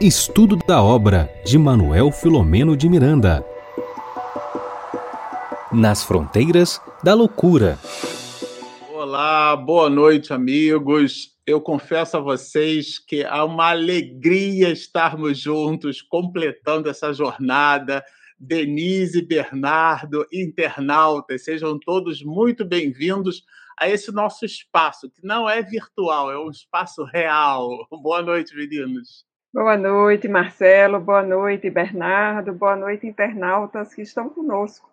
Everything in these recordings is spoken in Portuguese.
Estudo da obra de Manuel Filomeno de Miranda. Nas fronteiras da loucura. Olá, boa noite, amigos. Eu confesso a vocês que há uma alegria estarmos juntos, completando essa jornada. Denise, Bernardo, internautas, sejam todos muito bem-vindos a esse nosso espaço, que não é virtual, é um espaço real. Boa noite, meninos. Boa noite, Marcelo. Boa noite, Bernardo. Boa noite, internautas que estão conosco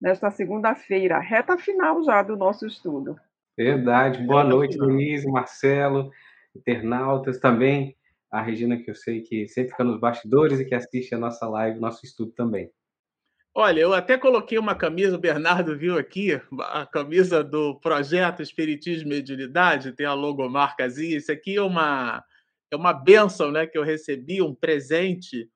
nesta segunda-feira, reta final já do nosso estudo. Verdade. Boa noite, Denise, Marcelo, internautas também. A Regina, que eu sei que sempre fica nos bastidores e que assiste a nossa live, nosso estudo também. Olha, eu até coloquei uma camisa, o Bernardo viu aqui, a camisa do projeto Espiritismo e Mediunidade, tem a logomarcazinha. Isso aqui é uma é uma benção né, que eu recebi, um presente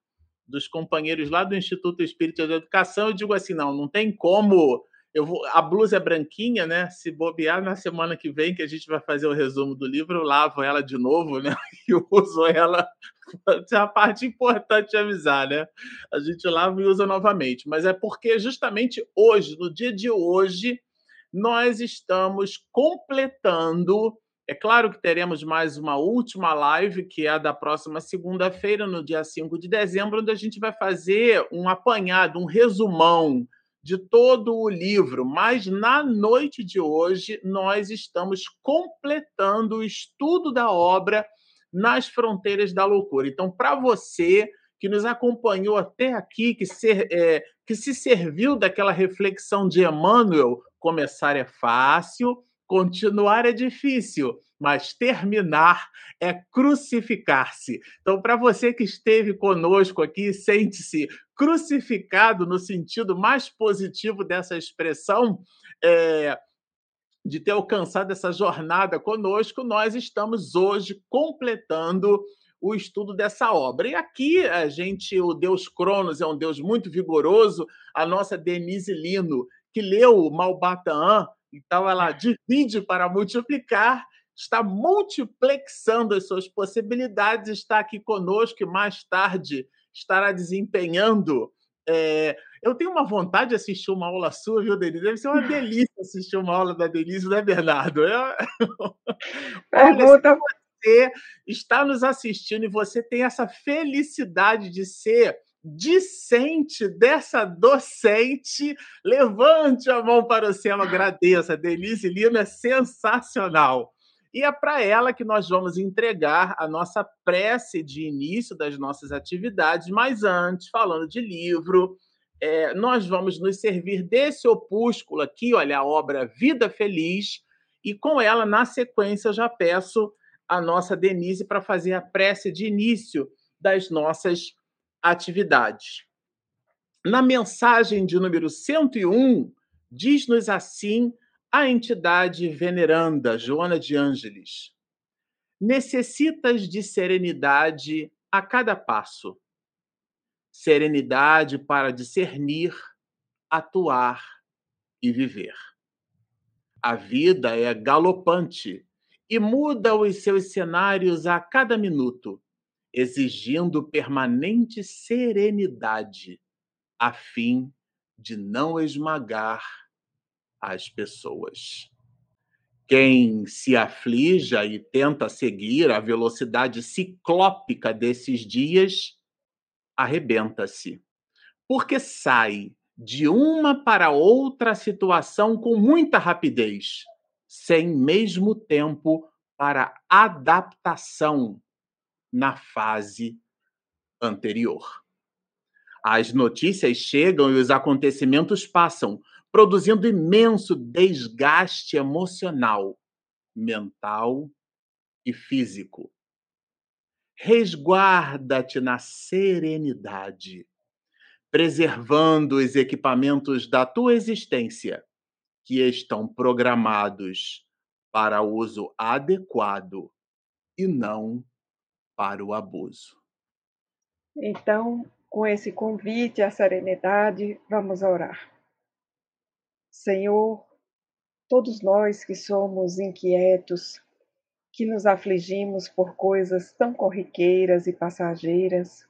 dos companheiros lá do Instituto Espírita de Educação. Eu digo assim: não, não tem como. Eu vou, a blusa é branquinha, né? Se bobear na semana que vem, que a gente vai fazer o resumo do livro, eu lavo ela de novo, né? E uso ela. É a parte importante de avisar, né? A gente lava e usa novamente. Mas é porque justamente hoje, no dia de hoje, nós estamos completando é claro que teremos mais uma última live, que é a da próxima segunda-feira, no dia 5 de dezembro, onde a gente vai fazer um apanhado, um resumão de todo o livro. Mas na noite de hoje, nós estamos completando o estudo da obra nas fronteiras da loucura. Então, para você que nos acompanhou até aqui, que, ser, é, que se serviu daquela reflexão de Emmanuel, começar é fácil Continuar é difícil, mas terminar é crucificar-se. Então, para você que esteve conosco aqui, sente-se crucificado no sentido mais positivo dessa expressão, é, de ter alcançado essa jornada conosco, nós estamos hoje completando o estudo dessa obra. E aqui a gente, o Deus Cronos é um Deus muito vigoroso, a nossa Denise Lino, que leu Malbataan, então, ela divide para multiplicar, está multiplexando as suas possibilidades, está aqui conosco e mais tarde estará desempenhando. É... eu tenho uma vontade de assistir uma aula sua, viu, Denise? Deve ser uma delícia assistir uma aula da Denise, não é, Bernardo? Eu... Pergunta. Olha, você está nos assistindo e você tem essa felicidade de ser discente dessa docente. Levante a mão para o céu, agradeça. Denise Lima é sensacional. E é para ela que nós vamos entregar a nossa prece de início das nossas atividades. Mas antes, falando de livro, é, nós vamos nos servir desse opúsculo aqui, olha, a obra Vida Feliz. E com ela, na sequência, eu já peço a nossa Denise para fazer a prece de início das nossas atividades. Na mensagem de número 101, diz-nos assim a entidade veneranda Joana de Ângeles: Necessitas de serenidade a cada passo. Serenidade para discernir, atuar e viver. A vida é galopante e muda os seus cenários a cada minuto exigindo permanente serenidade, a fim de não esmagar as pessoas. Quem se aflija e tenta seguir a velocidade ciclópica desses dias, arrebenta-se, porque sai de uma para outra situação com muita rapidez, sem mesmo tempo para adaptação na fase anterior. As notícias chegam e os acontecimentos passam, produzindo imenso desgaste emocional, mental e físico. Resguarda-te na serenidade, preservando os equipamentos da tua existência, que estão programados para uso adequado e não para o abuso. Então, com esse convite à serenidade, vamos orar. Senhor, todos nós que somos inquietos, que nos afligimos por coisas tão corriqueiras e passageiras,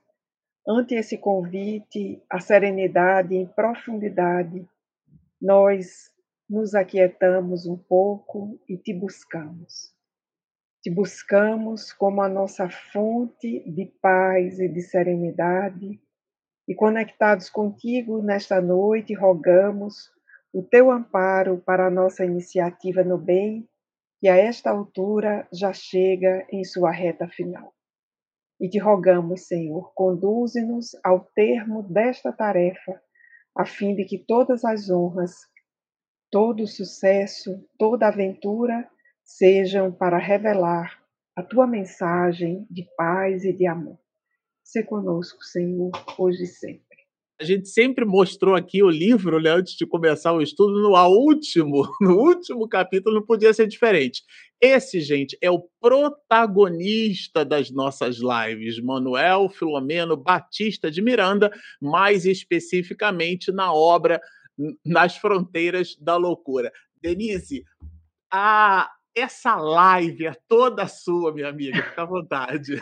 ante esse convite à serenidade em profundidade, nós nos aquietamos um pouco e te buscamos. Te buscamos como a nossa fonte de paz e de serenidade, e conectados contigo nesta noite, rogamos o teu amparo para a nossa iniciativa no bem, que a esta altura já chega em sua reta final. E te rogamos, Senhor, conduze-nos ao termo desta tarefa, a fim de que todas as honras, todo o sucesso, toda aventura sejam para revelar a tua mensagem de paz e de amor. Se conosco, Senhor, hoje e sempre. A gente sempre mostrou aqui o livro, né, antes de começar o estudo, no último, no último capítulo não podia ser diferente. Esse, gente, é o protagonista das nossas lives, Manuel Filomeno Batista de Miranda, mais especificamente na obra Nas Fronteiras da Loucura. Denise, a, essa live é toda sua, minha amiga, fica à vontade.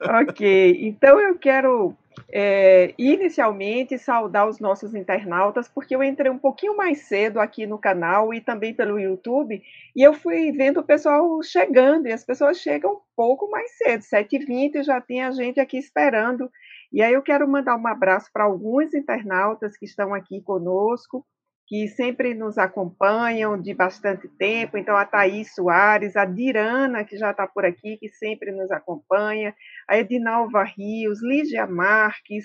ok, então eu quero é, inicialmente saudar os nossos internautas, porque eu entrei um pouquinho mais cedo aqui no canal e também pelo YouTube, e eu fui vendo o pessoal chegando, e as pessoas chegam um pouco mais cedo, 7h20 já tem a gente aqui esperando. E aí eu quero mandar um abraço para alguns internautas que estão aqui conosco, que sempre nos acompanham de bastante tempo. Então, a Thaís Soares, a Dirana, que já está por aqui, que sempre nos acompanha, a Edinalva Rios, Lígia Marques,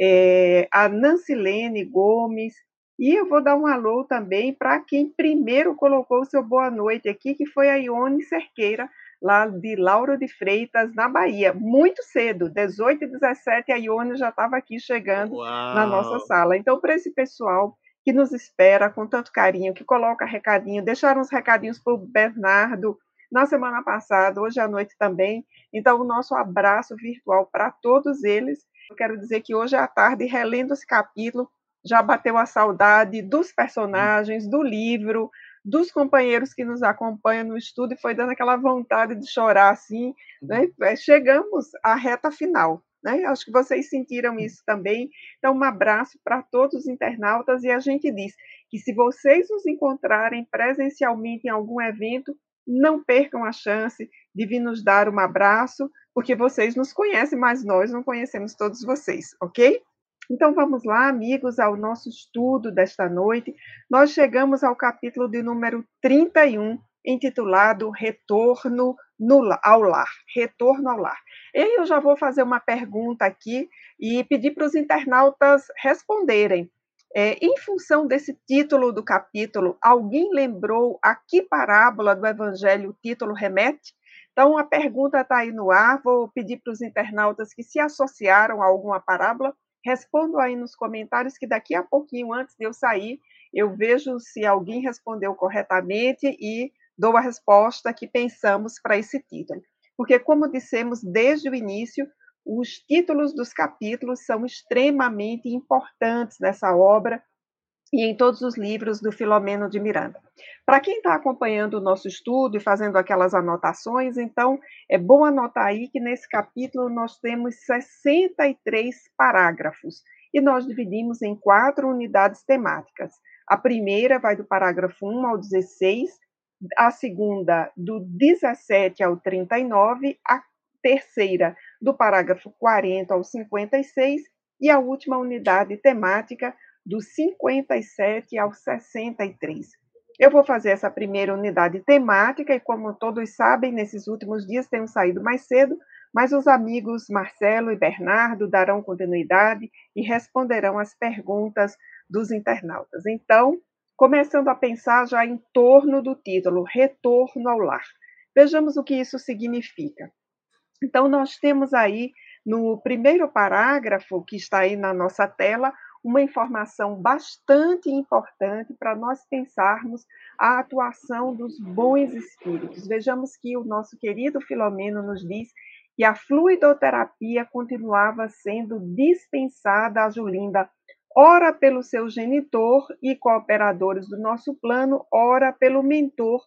é, a Nancilene Gomes. E eu vou dar um alô também para quem primeiro colocou o seu boa noite aqui, que foi a Ione Cerqueira, lá de Lauro de Freitas, na Bahia. Muito cedo, 18 e 17, a Ione já estava aqui chegando Uau. na nossa sala. Então, para esse pessoal que nos espera com tanto carinho, que coloca recadinho, deixaram uns recadinhos para o Bernardo na semana passada, hoje à noite também. Então, o nosso abraço virtual para todos eles. Eu quero dizer que hoje à tarde, relendo esse capítulo, já bateu a saudade dos personagens, do livro, dos companheiros que nos acompanham no estudo e foi dando aquela vontade de chorar assim. Né? É, chegamos à reta final. Né? Acho que vocês sentiram isso também. Então, um abraço para todos os internautas e a gente diz que se vocês nos encontrarem presencialmente em algum evento, não percam a chance de vir nos dar um abraço, porque vocês nos conhecem, mas nós não conhecemos todos vocês, ok? Então vamos lá, amigos, ao nosso estudo desta noite. Nós chegamos ao capítulo de número 31, intitulado Retorno no, ao Lar. Retorno ao Lar. E eu já vou fazer uma pergunta aqui e pedir para os internautas responderem. É, em função desse título do capítulo, alguém lembrou a que parábola do Evangelho o título remete? Então, a pergunta está aí no ar. Vou pedir para os internautas que se associaram a alguma parábola, respondam aí nos comentários, que daqui a pouquinho, antes de eu sair, eu vejo se alguém respondeu corretamente e dou a resposta que pensamos para esse título. Porque, como dissemos desde o início, os títulos dos capítulos são extremamente importantes nessa obra e em todos os livros do Filomeno de Miranda. Para quem está acompanhando o nosso estudo e fazendo aquelas anotações, então é bom anotar aí que nesse capítulo nós temos 63 parágrafos e nós dividimos em quatro unidades temáticas. A primeira vai do parágrafo 1 ao 16, a segunda do 17 ao 39, a terceira do parágrafo 40 ao 56 e a última unidade temática do 57 ao 63. Eu vou fazer essa primeira unidade temática e, como todos sabem, nesses últimos dias tenho saído mais cedo, mas os amigos Marcelo e Bernardo darão continuidade e responderão as perguntas dos internautas. Então, começando a pensar já em torno do título Retorno ao Lar. Vejamos o que isso significa. Então, nós temos aí no primeiro parágrafo, que está aí na nossa tela, uma informação bastante importante para nós pensarmos a atuação dos bons espíritos. Vejamos que o nosso querido Filomeno nos diz que a fluidoterapia continuava sendo dispensada a Julinda ora pelo seu genitor e cooperadores do nosso plano, ora pelo mentor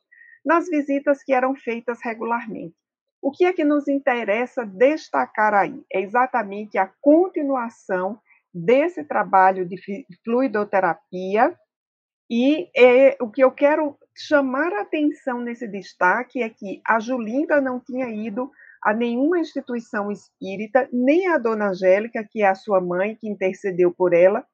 nas visitas que eram feitas regularmente. O que é que nos interessa destacar aí? É exatamente a continuação desse trabalho de fluidoterapia e é, o que eu quero chamar a atenção nesse destaque é que a Julinda não tinha ido a nenhuma instituição espírita, nem a Dona Angélica, que é a sua mãe, que intercedeu por ela,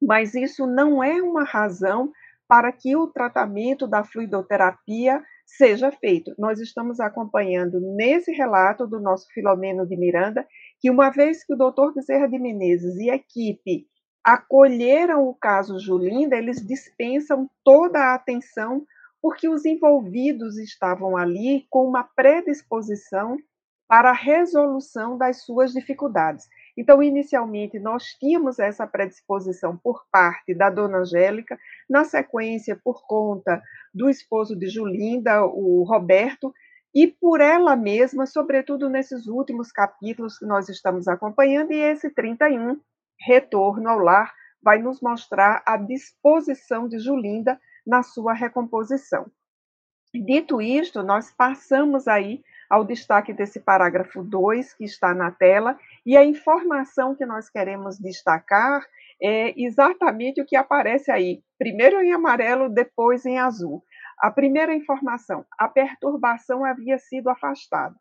mas isso não é uma razão para que o tratamento da fluidoterapia seja feito. Nós estamos acompanhando nesse relato do nosso Filomeno de Miranda que uma vez que o doutor Bezerra de Menezes e a equipe acolheram o caso Julinda, eles dispensam toda a atenção porque os envolvidos estavam ali com uma predisposição para a resolução das suas dificuldades. Então, inicialmente, nós tínhamos essa predisposição por parte da dona Angélica, na sequência, por conta do esposo de Julinda, o Roberto, e por ela mesma, sobretudo nesses últimos capítulos que nós estamos acompanhando, e esse 31, Retorno ao Lar, vai nos mostrar a disposição de Julinda na sua recomposição. Dito isto, nós passamos aí ao destaque desse parágrafo 2 que está na tela, e a informação que nós queremos destacar é exatamente o que aparece aí, primeiro em amarelo, depois em azul. A primeira informação, a perturbação havia sido afastada.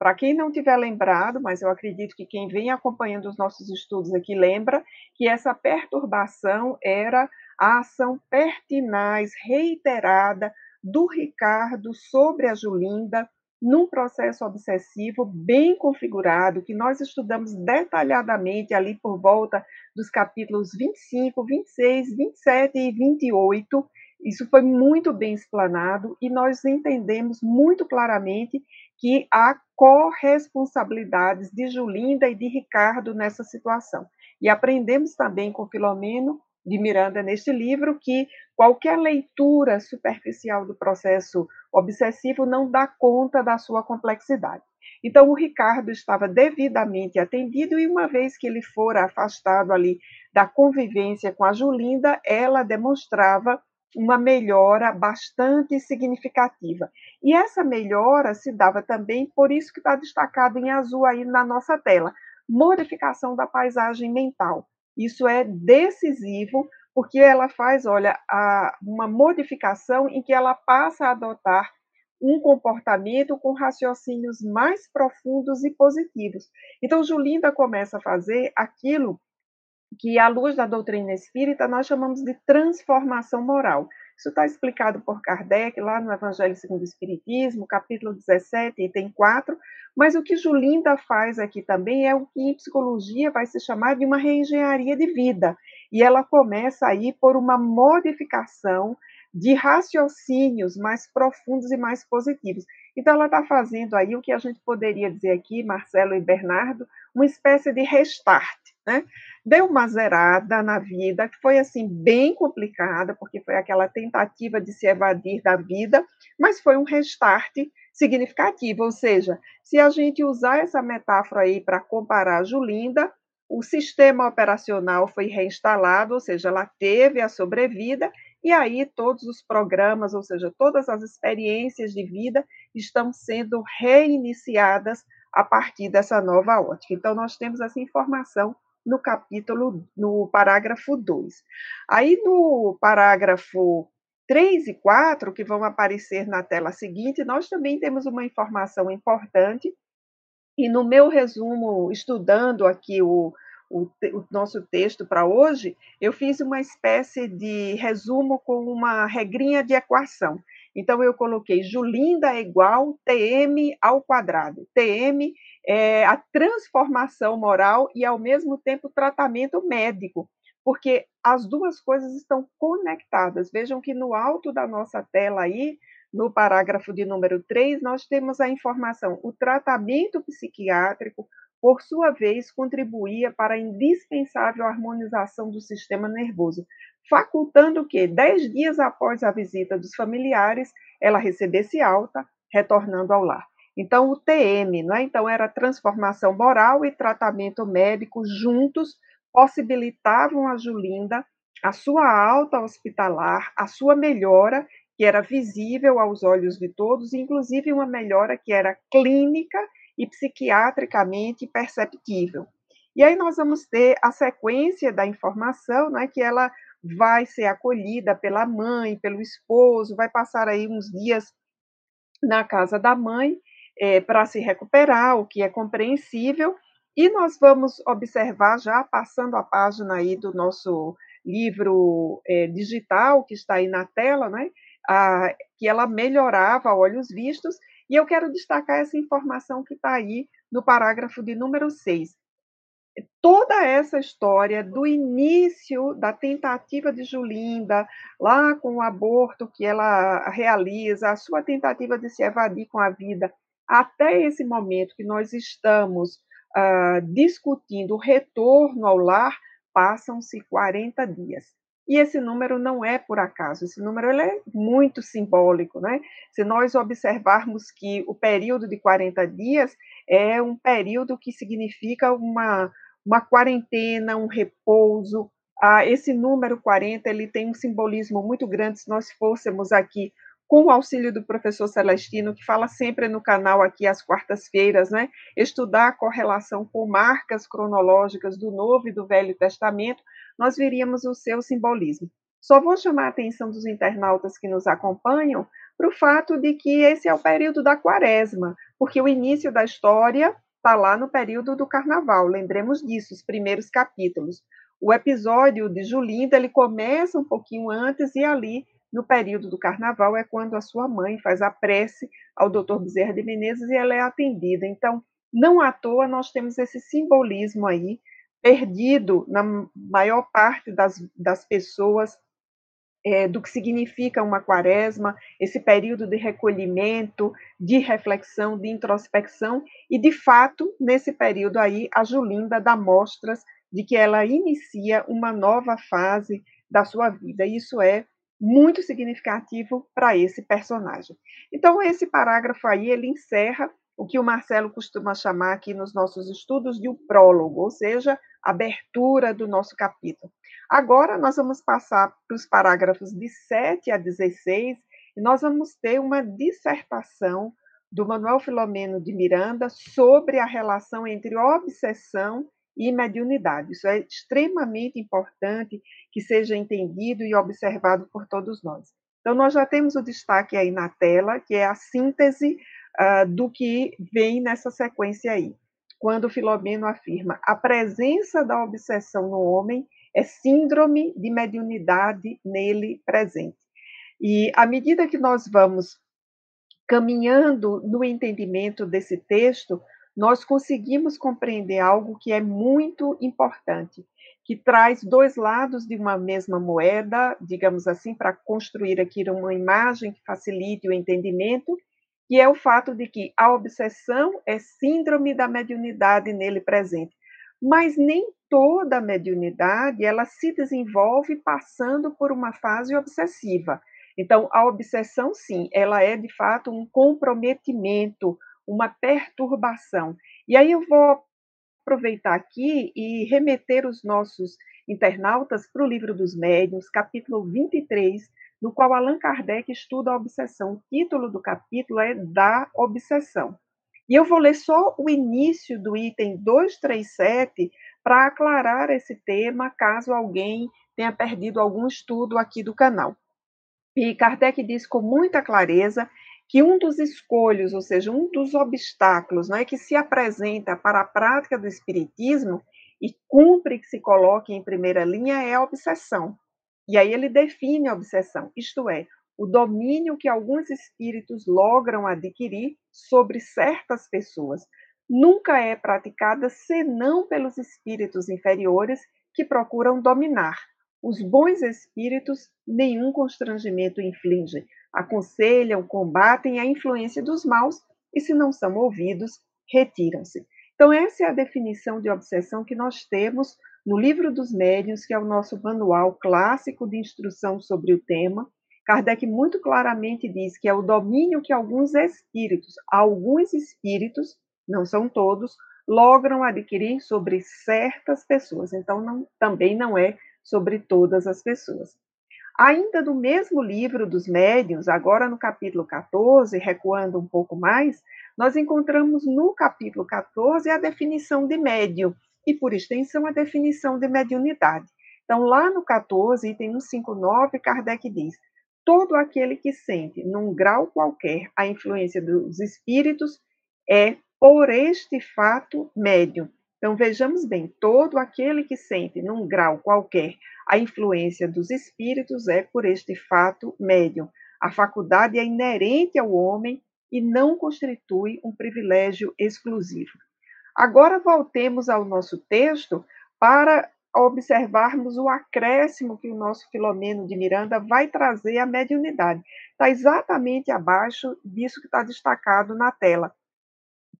Para quem não tiver lembrado, mas eu acredito que quem vem acompanhando os nossos estudos aqui lembra que essa perturbação era a ação pertinaz, reiterada do Ricardo sobre a Julinda, num processo obsessivo bem configurado, que nós estudamos detalhadamente ali por volta dos capítulos 25, 26, 27 e 28. Isso foi muito bem explanado e nós entendemos muito claramente que há corresponsabilidades de Julinda e de Ricardo nessa situação. E aprendemos também com Filomeno de Miranda neste livro que qualquer leitura superficial do processo obsessivo não dá conta da sua complexidade. Então, o Ricardo estava devidamente atendido e, uma vez que ele fora afastado ali da convivência com a Julinda, ela demonstrava uma melhora bastante significativa. E essa melhora se dava também, por isso que está destacado em azul aí na nossa tela, modificação da paisagem mental. Isso é decisivo, porque ela faz, olha, a, uma modificação em que ela passa a adotar um comportamento com raciocínios mais profundos e positivos. Então, Julinda começa a fazer aquilo que, à luz da doutrina espírita, nós chamamos de transformação moral. Isso está explicado por Kardec lá no Evangelho segundo o Espiritismo, capítulo 17, item 4. Mas o que Julinda faz aqui também é o que em psicologia vai se chamar de uma reengenharia de vida. E ela começa aí por uma modificação de raciocínios mais profundos e mais positivos. Então, ela está fazendo aí o que a gente poderia dizer aqui, Marcelo e Bernardo, uma espécie de restart, né? Deu uma zerada na vida, que foi assim bem complicada, porque foi aquela tentativa de se evadir da vida, mas foi um restart significativo, ou seja, se a gente usar essa metáfora aí para comparar a Julinda, o sistema operacional foi reinstalado, ou seja, ela teve a sobrevida, e aí todos os programas, ou seja, todas as experiências de vida estão sendo reiniciadas a partir dessa nova ótica. Então, nós temos essa informação no capítulo, no parágrafo 2. Aí, no parágrafo 3 e 4, que vão aparecer na tela seguinte, nós também temos uma informação importante. E no meu resumo, estudando aqui o, o, o nosso texto para hoje, eu fiz uma espécie de resumo com uma regrinha de equação. Então, eu coloquei Julinda é igual TM ao quadrado. TM é a transformação moral e, ao mesmo tempo, tratamento médico, porque as duas coisas estão conectadas. Vejam que no alto da nossa tela aí, no parágrafo de número 3, nós temos a informação: o tratamento psiquiátrico, por sua vez, contribuía para a indispensável harmonização do sistema nervoso, facultando que, dez dias após a visita dos familiares, ela recebesse alta, retornando ao lar. Então, o TM, não é? Então, era transformação moral e tratamento médico juntos possibilitavam a Julinda a sua alta hospitalar, a sua melhora, que era visível aos olhos de todos, inclusive uma melhora que era clínica e psiquiatricamente perceptível. E aí nós vamos ter a sequência da informação, né, que ela vai ser acolhida pela mãe, pelo esposo, vai passar aí uns dias na casa da mãe é, para se recuperar, o que é compreensível, e nós vamos observar, já passando a página aí do nosso livro é, digital, que está aí na tela, né, a, que ela melhorava olhos vistos, e eu quero destacar essa informação que está aí no parágrafo de número 6 toda essa história do início da tentativa de Julinda, lá com o aborto que ela realiza, a sua tentativa de se evadir com a vida, até esse momento que nós estamos uh, discutindo o retorno ao lar, passam-se 40 dias. E esse número não é por acaso, esse número ele é muito simbólico. Né? Se nós observarmos que o período de 40 dias é um período que significa uma, uma quarentena, um repouso. Ah, esse número 40 ele tem um simbolismo muito grande. Se nós fôssemos aqui com o auxílio do professor Celestino, que fala sempre no canal aqui às quartas-feiras, né? Estudar a correlação com marcas cronológicas do Novo e do Velho Testamento, nós veríamos o seu simbolismo. Só vou chamar a atenção dos internautas que nos acompanham para o fato de que esse é o período da quaresma, porque o início da história está lá no período do carnaval, lembremos disso, os primeiros capítulos. O episódio de Julinda, ele começa um pouquinho antes e ali, no período do carnaval, é quando a sua mãe faz a prece ao doutor Bezerra de Menezes e ela é atendida. Então, não à toa nós temos esse simbolismo aí, perdido na maior parte das, das pessoas é, do que significa uma quaresma, esse período de recolhimento, de reflexão, de introspecção, e de fato, nesse período aí, a Julinda dá mostras de que ela inicia uma nova fase da sua vida. Isso é muito significativo para esse personagem. Então, esse parágrafo aí, ele encerra o que o Marcelo costuma chamar aqui nos nossos estudos de um prólogo, ou seja, abertura do nosso capítulo. Agora nós vamos passar para os parágrafos de 7 a 16 e nós vamos ter uma dissertação do Manuel Filomeno de Miranda sobre a relação entre obsessão e mediunidade. Isso é extremamente importante que seja entendido e observado por todos nós. Então, nós já temos o destaque aí na tela, que é a síntese uh, do que vem nessa sequência aí. Quando Filomeno afirma a presença da obsessão no homem é síndrome de mediunidade nele presente. E à medida que nós vamos caminhando no entendimento desse texto, nós conseguimos compreender algo que é muito importante, que traz dois lados de uma mesma moeda, digamos assim, para construir aqui uma imagem que facilite o entendimento, que é o fato de que a obsessão é síndrome da mediunidade nele presente. Mas nem toda a mediunidade ela se desenvolve passando por uma fase obsessiva. Então, a obsessão, sim, ela é de fato um comprometimento, uma perturbação. E aí eu vou aproveitar aqui e remeter os nossos internautas para o livro dos médiuns, capítulo 23, no qual Allan Kardec estuda a obsessão. O título do capítulo é Da Obsessão. E eu vou ler só o início do item 237 para aclarar esse tema, caso alguém tenha perdido algum estudo aqui do canal. E Kardec diz com muita clareza que um dos escolhos, ou seja, um dos obstáculos né, que se apresenta para a prática do espiritismo e cumpre que se coloque em primeira linha é a obsessão. E aí ele define a obsessão, isto é, o domínio que alguns espíritos logram adquirir sobre certas pessoas. Nunca é praticada senão pelos espíritos inferiores que procuram dominar. Os bons espíritos nenhum constrangimento infligem, aconselham, combatem a influência dos maus e, se não são ouvidos, retiram-se. Então, essa é a definição de obsessão que nós temos no Livro dos Médiuns, que é o nosso manual clássico de instrução sobre o tema. Kardec muito claramente diz que é o domínio que alguns espíritos, alguns espíritos, não são todos, logram adquirir sobre certas pessoas. Então, não, também não é sobre todas as pessoas. Ainda do mesmo livro dos médiuns, agora no capítulo 14, recuando um pouco mais, nós encontramos no capítulo 14 a definição de médium e, por extensão, a definição de mediunidade. Então, lá no 14, item 159, Kardec diz: todo aquele que sente, num grau qualquer, a influência dos espíritos é, por este fato, médium. Então, vejamos bem: todo aquele que sente, num grau qualquer, a influência dos espíritos é, por este fato, médium. A faculdade é inerente ao homem e não constitui um privilégio exclusivo. Agora voltemos ao nosso texto para observarmos o acréscimo que o nosso Filomeno de Miranda vai trazer à mediunidade. Está exatamente abaixo disso que está destacado na tela,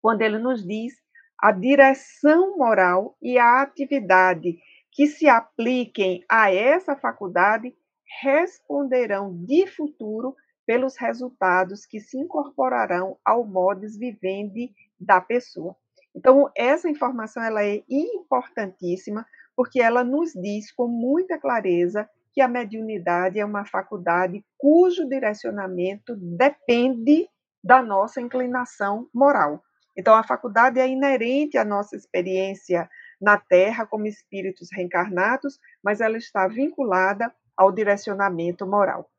quando ele nos diz a direção moral e a atividade que se apliquem a essa faculdade responderão de futuro pelos resultados que se incorporarão ao modus vivendi da pessoa. Então, essa informação ela é importantíssima porque ela nos diz com muita clareza que a mediunidade é uma faculdade cujo direcionamento depende da nossa inclinação moral. Então, a faculdade é inerente à nossa experiência na Terra como espíritos reencarnados, mas ela está vinculada ao direcionamento moral.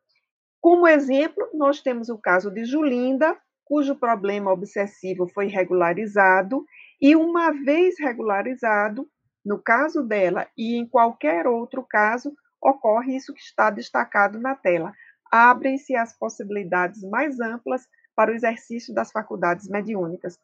Como exemplo, nós temos o caso de Julinda, cujo problema obsessivo foi regularizado, e uma vez regularizado, no caso dela e em qualquer outro caso, ocorre isso que está destacado na tela. Abrem-se as possibilidades mais amplas para o exercício das faculdades mediúnicas.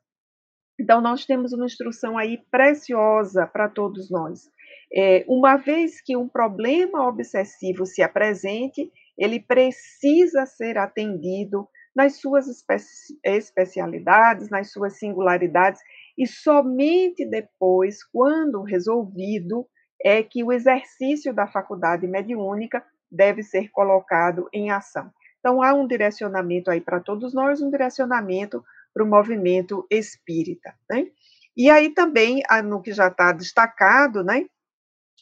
Então, nós temos uma instrução aí preciosa para todos nós. É, uma vez que um problema obsessivo se apresente, ele precisa ser atendido nas suas especi especialidades, nas suas singularidades, e somente depois, quando resolvido, é que o exercício da faculdade mediúnica deve ser colocado em ação. Então, há um direcionamento aí para todos nós, um direcionamento para o movimento espírita. Né? E aí também, no que já está destacado, né,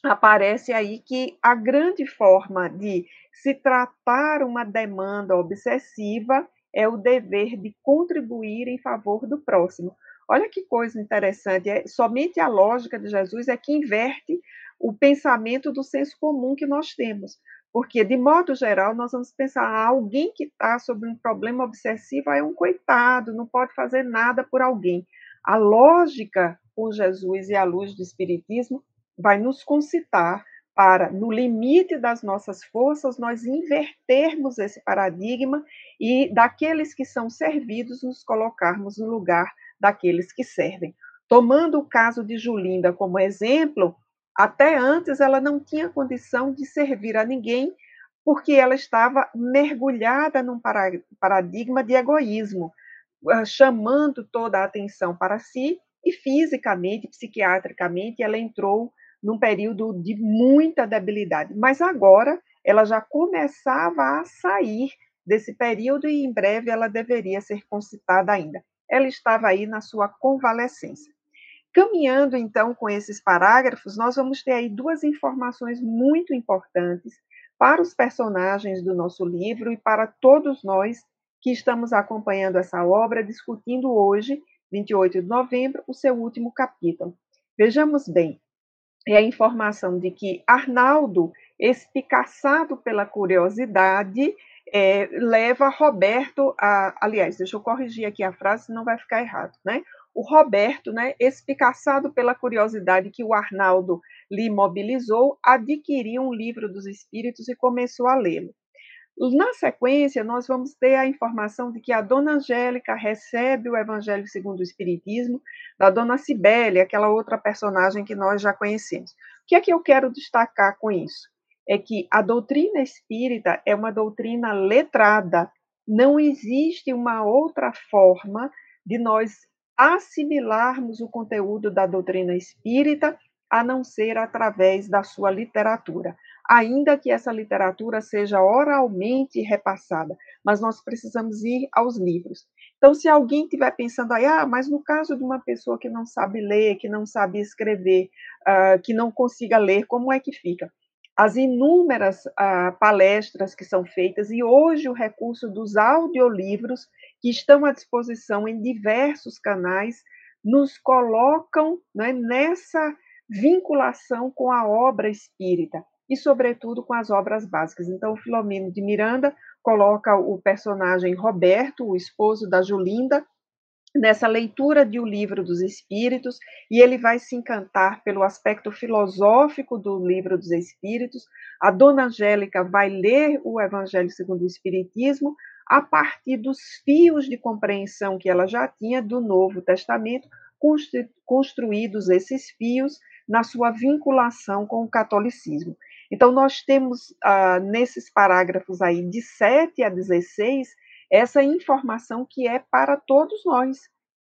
aparece aí que a grande forma de se tratar uma demanda obsessiva é o dever de contribuir em favor do próximo. Olha que coisa interessante, é, somente a lógica de Jesus é que inverte o pensamento do senso comum que nós temos. Porque, de modo geral, nós vamos pensar: ah, alguém que está sob um problema obsessivo é um coitado, não pode fazer nada por alguém. A lógica com Jesus e a luz do Espiritismo vai nos concitar para, no limite das nossas forças, nós invertermos esse paradigma e, daqueles que são servidos, nos colocarmos no lugar daqueles que servem. Tomando o caso de Julinda como exemplo, até antes ela não tinha condição de servir a ninguém, porque ela estava mergulhada num paradigma de egoísmo, ah, chamando toda a atenção para si, e fisicamente, psiquiatricamente, ela entrou num período de muita debilidade. Mas agora ela já começava a sair desse período e em breve ela deveria ser concitada ainda. Ela estava aí na sua convalescência. Caminhando então com esses parágrafos, nós vamos ter aí duas informações muito importantes para os personagens do nosso livro e para todos nós que estamos acompanhando essa obra, discutindo hoje, 28 de novembro, o seu último capítulo. Vejamos bem, é a informação de que Arnaldo, espicaçado pela curiosidade, é, leva Roberto a. Aliás, deixa eu corrigir aqui a frase, senão vai ficar errado, né? O Roberto, né, espicaçado pela curiosidade que o Arnaldo lhe mobilizou, adquiriu um livro dos Espíritos e começou a lê-lo. Na sequência, nós vamos ter a informação de que a dona Angélica recebe o Evangelho segundo o Espiritismo da dona Cibele, aquela outra personagem que nós já conhecemos. O que é que eu quero destacar com isso? É que a doutrina espírita é uma doutrina letrada. Não existe uma outra forma de nós assimilarmos o conteúdo da doutrina espírita a não ser através da sua literatura ainda que essa literatura seja oralmente repassada, mas nós precisamos ir aos livros. Então, se alguém estiver pensando aí, ah, mas no caso de uma pessoa que não sabe ler, que não sabe escrever, uh, que não consiga ler, como é que fica? As inúmeras uh, palestras que são feitas e hoje o recurso dos audiolivros que estão à disposição em diversos canais nos colocam né, nessa vinculação com a obra espírita e, sobretudo, com as obras básicas. Então, o Filomeno de Miranda coloca o personagem Roberto, o esposo da Julinda, nessa leitura de O Livro dos Espíritos, e ele vai se encantar pelo aspecto filosófico do Livro dos Espíritos. A Dona Angélica vai ler o Evangelho segundo o Espiritismo a partir dos fios de compreensão que ela já tinha do Novo Testamento, construídos esses fios na sua vinculação com o catolicismo. Então, nós temos ah, nesses parágrafos aí de 7 a 16 essa informação que é para todos nós,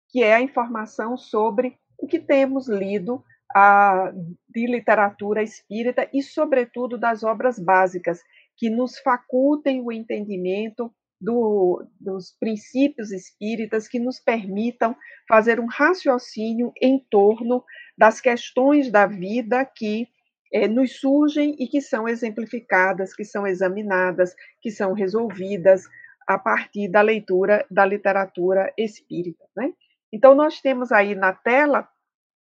que é a informação sobre o que temos lido ah, de literatura espírita e, sobretudo, das obras básicas, que nos facultem o entendimento do, dos princípios espíritas, que nos permitam fazer um raciocínio em torno das questões da vida que é, nos surgem e que são exemplificadas, que são examinadas, que são resolvidas a partir da leitura da literatura espírita. Né? Então, nós temos aí na tela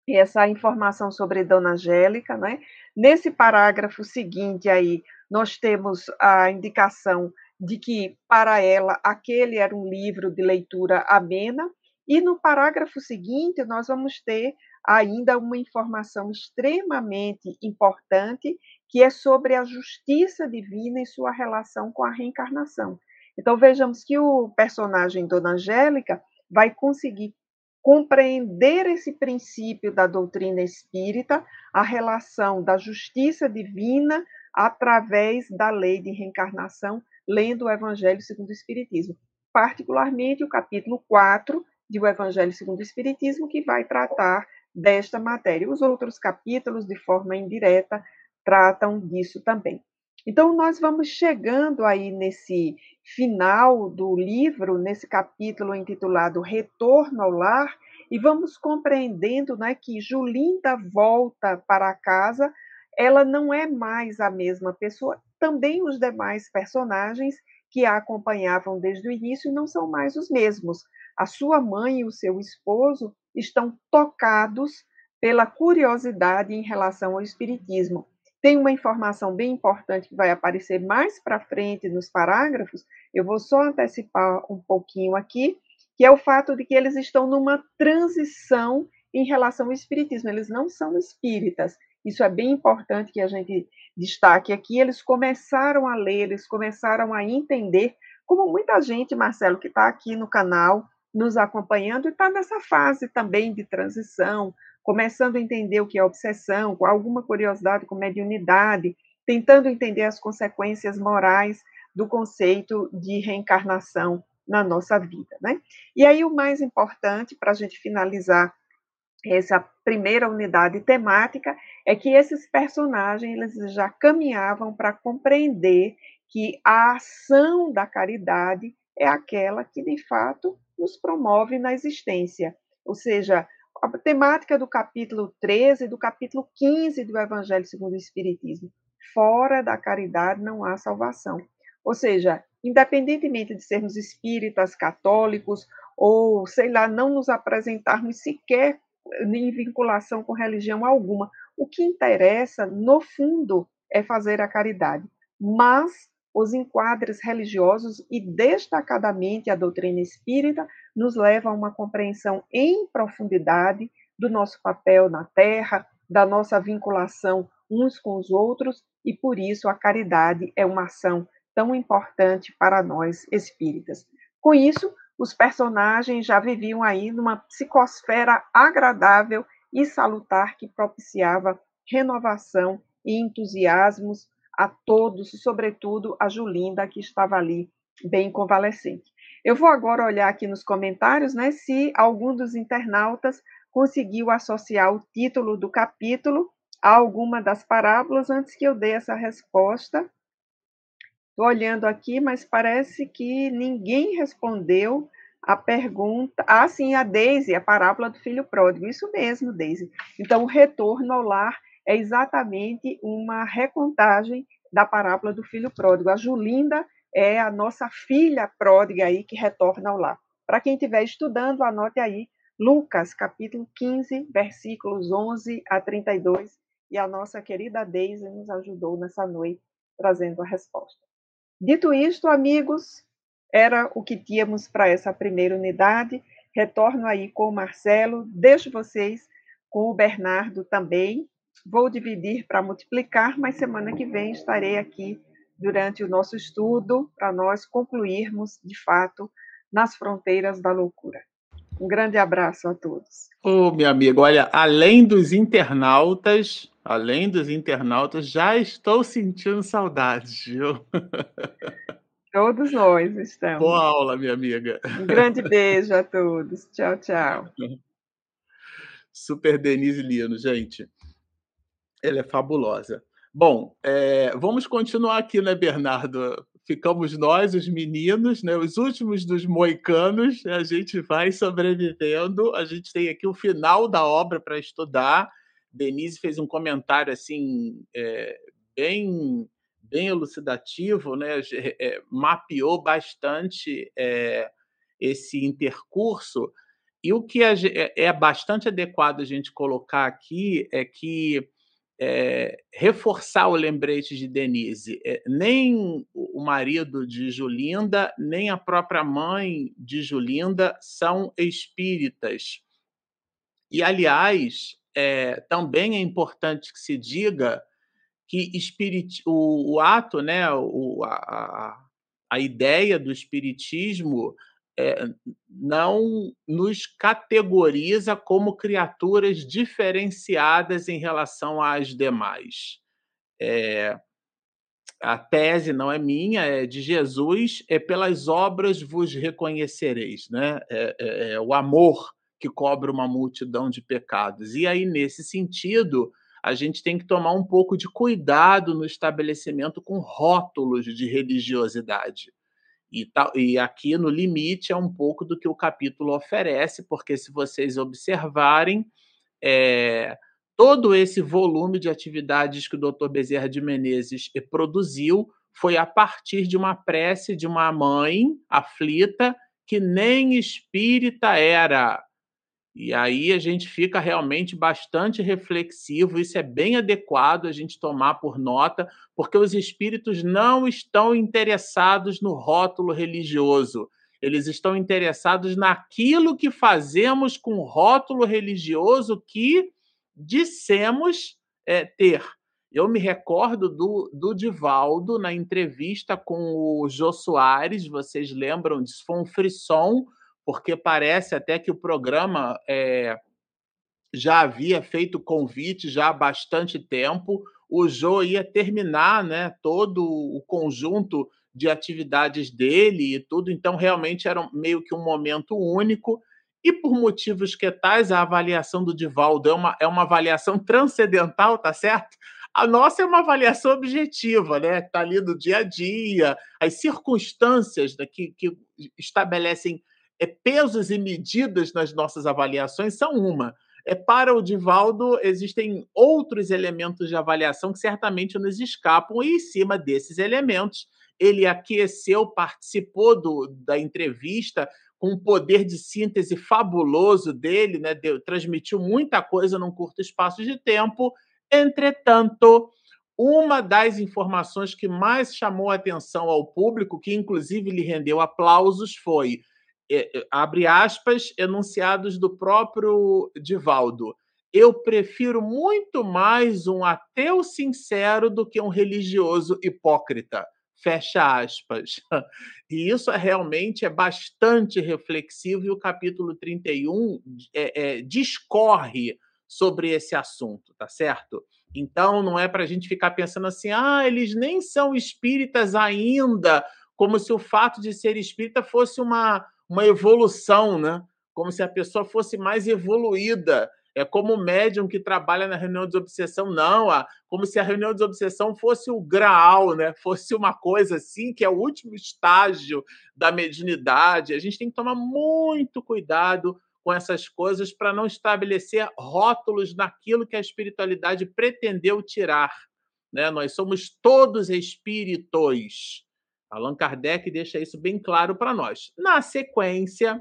essa informação sobre Dona Angélica. Né? Nesse parágrafo seguinte aí, nós temos a indicação de que, para ela, aquele era um livro de leitura amena, e no parágrafo seguinte, nós vamos ter ainda uma informação extremamente importante, que é sobre a justiça divina e sua relação com a reencarnação. Então, vejamos que o personagem Dona Angélica vai conseguir compreender esse princípio da doutrina espírita, a relação da justiça divina através da lei de reencarnação, lendo o Evangelho segundo o Espiritismo. Particularmente o capítulo 4 do Evangelho segundo o Espiritismo, que vai tratar desta matéria. Os outros capítulos, de forma indireta, tratam disso também. Então, nós vamos chegando aí nesse final do livro, nesse capítulo intitulado Retorno ao Lar, e vamos compreendendo né, que Julinda volta para casa, ela não é mais a mesma pessoa, também os demais personagens que a acompanhavam desde o início não são mais os mesmos. A sua mãe e o seu esposo estão tocados pela curiosidade em relação ao espiritismo. Tem uma informação bem importante que vai aparecer mais para frente nos parágrafos, eu vou só antecipar um pouquinho aqui, que é o fato de que eles estão numa transição em relação ao espiritismo. Eles não são espíritas. Isso é bem importante que a gente destaque aqui. Eles começaram a ler, eles começaram a entender, como muita gente, Marcelo, que está aqui no canal, nos acompanhando e está nessa fase também de transição, começando a entender o que é obsessão, com alguma curiosidade com mediunidade, tentando entender as consequências morais do conceito de reencarnação na nossa vida, né? E aí o mais importante para a gente finalizar essa primeira unidade temática é que esses personagens eles já caminhavam para compreender que a ação da caridade é aquela que de fato nos promove na existência. Ou seja, a temática do capítulo 13 e do capítulo 15 do Evangelho segundo o Espiritismo. Fora da caridade não há salvação. Ou seja, independentemente de sermos espíritas, católicos, ou, sei lá, não nos apresentarmos sequer em vinculação com religião alguma, o que interessa, no fundo, é fazer a caridade. Mas os enquadres religiosos e destacadamente a doutrina espírita nos leva a uma compreensão em profundidade do nosso papel na Terra, da nossa vinculação uns com os outros e por isso a caridade é uma ação tão importante para nós espíritas. Com isso, os personagens já viviam aí numa psicosfera agradável e salutar que propiciava renovação e entusiasmos a todos, sobretudo a Julinda, que estava ali bem convalescente. Eu vou agora olhar aqui nos comentários né, se algum dos internautas conseguiu associar o título do capítulo a alguma das parábolas antes que eu dê essa resposta. Estou olhando aqui, mas parece que ninguém respondeu a pergunta. Ah, sim, a Daisy, a parábola do filho pródigo. Isso mesmo, Daisy. Então, o retorno ao lar é exatamente uma recontagem da parábola do filho pródigo. A Julinda é a nossa filha pródiga aí que retorna ao lar. Para quem estiver estudando, anote aí Lucas, capítulo 15, versículos 11 a 32, e a nossa querida Deise nos ajudou nessa noite trazendo a resposta. Dito isto, amigos, era o que tínhamos para essa primeira unidade. Retorno aí com o Marcelo, deixo vocês com o Bernardo também. Vou dividir para multiplicar, mas semana que vem estarei aqui durante o nosso estudo para nós concluirmos, de fato, nas fronteiras da loucura. Um grande abraço a todos. Ô, oh, minha amiga, olha, além dos internautas, além dos internautas, já estou sentindo saudades, viu? Todos nós estamos. Boa aula, minha amiga. Um grande beijo a todos. Tchau, tchau. Super Denise Lino, gente. Ela é fabulosa. Bom, é, vamos continuar aqui, né, Bernardo? Ficamos nós, os meninos, né, os últimos dos moicanos, a gente vai sobrevivendo. A gente tem aqui o final da obra para estudar. Denise fez um comentário assim é, bem bem elucidativo, né? É, mapeou bastante esse intercurso. E o que é, é bastante adequado a gente colocar aqui é que é, reforçar o lembrete de Denise. É, nem o marido de Julinda, nem a própria mãe de Julinda são espíritas. E, aliás, é, também é importante que se diga que o, o ato, né, o, a, a ideia do espiritismo é, não nos categoriza como criaturas diferenciadas em relação às demais. É, a tese não é minha, é de Jesus, é pelas obras vos reconhecereis, né? É, é, é o amor que cobra uma multidão de pecados. E aí, nesse sentido, a gente tem que tomar um pouco de cuidado no estabelecimento com rótulos de religiosidade. E, tá, e aqui no limite é um pouco do que o capítulo oferece, porque se vocês observarem, é, todo esse volume de atividades que o Dr. Bezerra de Menezes produziu foi a partir de uma prece de uma mãe aflita que nem espírita era. E aí a gente fica realmente bastante reflexivo, isso é bem adequado a gente tomar por nota, porque os espíritos não estão interessados no rótulo religioso, eles estão interessados naquilo que fazemos com o rótulo religioso que dissemos é, ter. Eu me recordo do, do Divaldo na entrevista com o Jô Soares, vocês lembram disso? Foi um frisson porque parece até que o programa é, já havia feito convite já há bastante tempo. O Jô ia terminar né, todo o conjunto de atividades dele e tudo, então realmente era meio que um momento único. E por motivos que tais, a avaliação do Divaldo é uma, é uma avaliação transcendental, tá certo? A nossa é uma avaliação objetiva, né? Está ali do dia a dia, as circunstâncias que, que estabelecem é, pesos e medidas nas nossas avaliações são uma. É, para o Divaldo, existem outros elementos de avaliação que certamente nos escapam, e em cima desses elementos, ele aqueceu, participou do, da entrevista com um poder de síntese fabuloso dele, né? Deu, transmitiu muita coisa num curto espaço de tempo. Entretanto, uma das informações que mais chamou a atenção ao público, que inclusive lhe rendeu aplausos, foi abre aspas, enunciados do próprio Divaldo. Eu prefiro muito mais um ateu sincero do que um religioso hipócrita. Fecha aspas. E isso é, realmente é bastante reflexivo, e o capítulo 31 é, é, discorre sobre esse assunto, tá certo? Então, não é para a gente ficar pensando assim, ah, eles nem são espíritas ainda, como se o fato de ser espírita fosse uma, uma evolução, né? Como se a pessoa fosse mais evoluída. É como o médium que trabalha na reunião de obsessão, não, ah, como se a reunião de obsessão fosse o graal, né? Fosse uma coisa assim, que é o último estágio da mediunidade. A gente tem que tomar muito cuidado com essas coisas para não estabelecer rótulos naquilo que a espiritualidade pretendeu tirar. Né? Nós somos todos espíritos. Allan Kardec deixa isso bem claro para nós. Na sequência,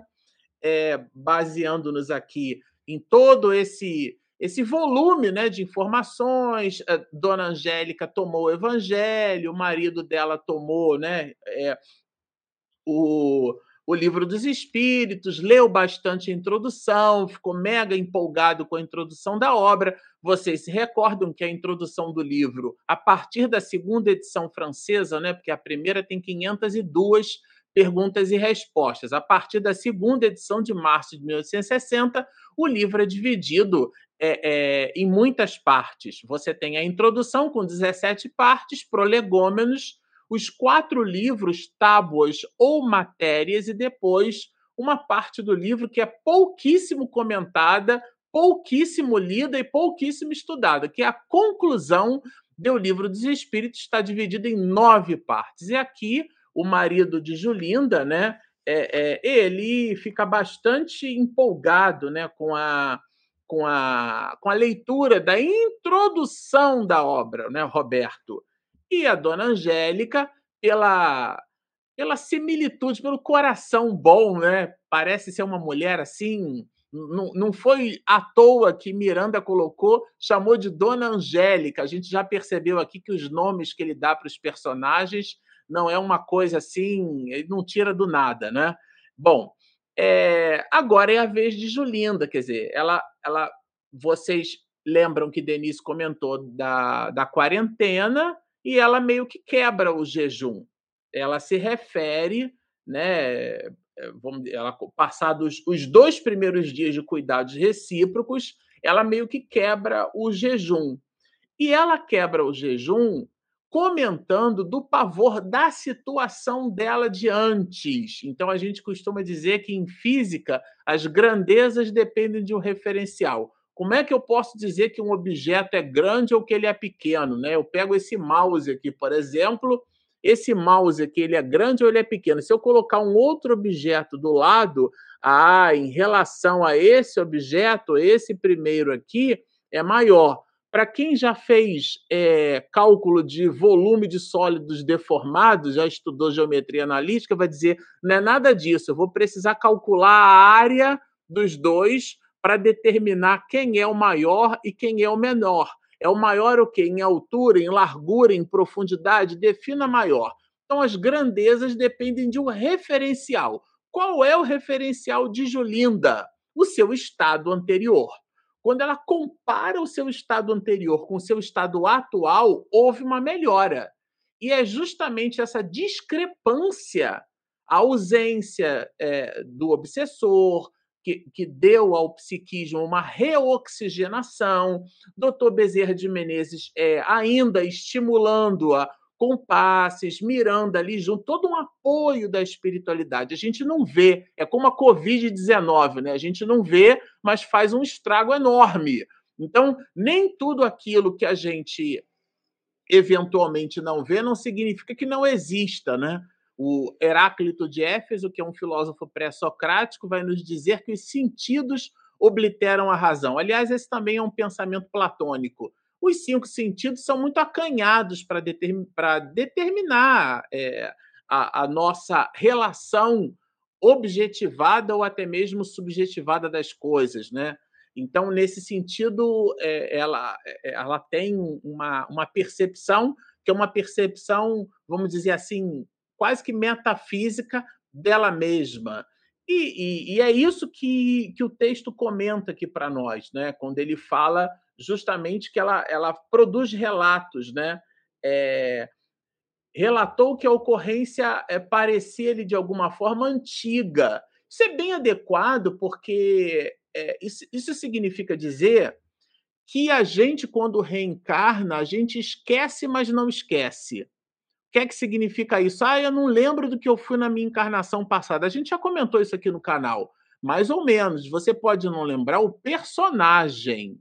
é, baseando-nos aqui em todo esse esse volume né, de informações. A Dona Angélica tomou o evangelho, o marido dela tomou né, é, o, o livro dos Espíritos, leu bastante a introdução, ficou mega empolgado com a introdução da obra. Vocês se recordam que a introdução do livro, a partir da segunda edição francesa, né, porque a primeira tem 502 perguntas e respostas. A partir da segunda edição de março de 1860, o livro é dividido é, é, em muitas partes. Você tem a introdução com 17 partes, prolegômenos, os quatro livros, tábuas ou matérias, e depois uma parte do livro que é pouquíssimo comentada, pouquíssimo lida e pouquíssimo estudada, que é a conclusão do livro dos Espíritos, está dividida em nove partes. E aqui o marido de Julinda, né? É, é, ele fica bastante empolgado né, com, a, com, a, com a leitura da introdução da obra, né, Roberto? E a dona Angélica, pela, pela similitude, pelo coração bom, né? Parece ser uma mulher assim. Não, não foi à toa que Miranda colocou, chamou de Dona Angélica. A gente já percebeu aqui que os nomes que ele dá para os personagens não é uma coisa assim, ele não tira do nada, né? Bom, é, agora é a vez de Julinda, quer dizer, ela, ela, vocês lembram que Denise comentou da, da quarentena e ela meio que quebra o jejum. Ela se refere, né? Eh, vamos, ela, passados os dois primeiros dias de cuidados recíprocos, ela meio que quebra o jejum. E ela quebra o jejum comentando do pavor da situação dela de antes. Então a gente costuma dizer que em física as grandezas dependem de um referencial. Como é que eu posso dizer que um objeto é grande ou que ele é pequeno? Né? Eu pego esse mouse aqui, por exemplo, esse mouse aqui ele é grande ou ele é pequeno? Se eu colocar um outro objeto do lado, ah, em relação a esse objeto, esse primeiro aqui é maior. Para quem já fez é, cálculo de volume de sólidos deformados, já estudou geometria analítica, vai dizer: não é nada disso, eu vou precisar calcular a área dos dois para determinar quem é o maior e quem é o menor. É o maior o quê? Em altura, em largura, em profundidade? Defina maior. Então, as grandezas dependem de um referencial. Qual é o referencial de Julinda? O seu estado anterior. Quando ela compara o seu estado anterior com o seu estado atual, houve uma melhora. E é justamente essa discrepância, a ausência é, do obsessor, que, que deu ao psiquismo uma reoxigenação, doutor Bezerra de Menezes é, ainda estimulando-a com passes, mirando ali junto, todo um apoio da espiritualidade. A gente não vê, é como a Covid-19, né? A gente não vê, mas faz um estrago enorme. Então, nem tudo aquilo que a gente eventualmente não vê não significa que não exista, né? O Heráclito de Éfeso, que é um filósofo pré-socrático, vai nos dizer que os sentidos obliteram a razão. Aliás, esse também é um pensamento platônico. Os cinco sentidos são muito acanhados para determin determinar é, a, a nossa relação objetivada ou até mesmo subjetivada das coisas, né? Então, nesse sentido, é, ela, é, ela tem uma, uma percepção que é uma percepção, vamos dizer assim, quase que metafísica dela mesma. E, e, e, é isso que, que o texto comenta aqui para nós, né? quando ele fala justamente que ela, ela produz relatos. Né? É, relatou que a ocorrência é, parecia-lhe de alguma forma antiga. Isso é bem adequado, porque é, isso, isso significa dizer que a gente, quando reencarna, a gente esquece, mas não esquece que é que significa isso? Ah, eu não lembro do que eu fui na minha encarnação passada. A gente já comentou isso aqui no canal. Mais ou menos. Você pode não lembrar o personagem,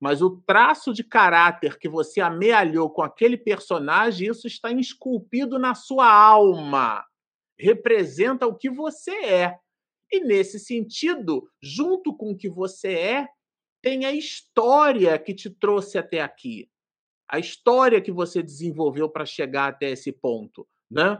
mas o traço de caráter que você amealhou com aquele personagem, isso está esculpido na sua alma. Representa o que você é. E, nesse sentido, junto com o que você é, tem a história que te trouxe até aqui. A história que você desenvolveu para chegar até esse ponto, né?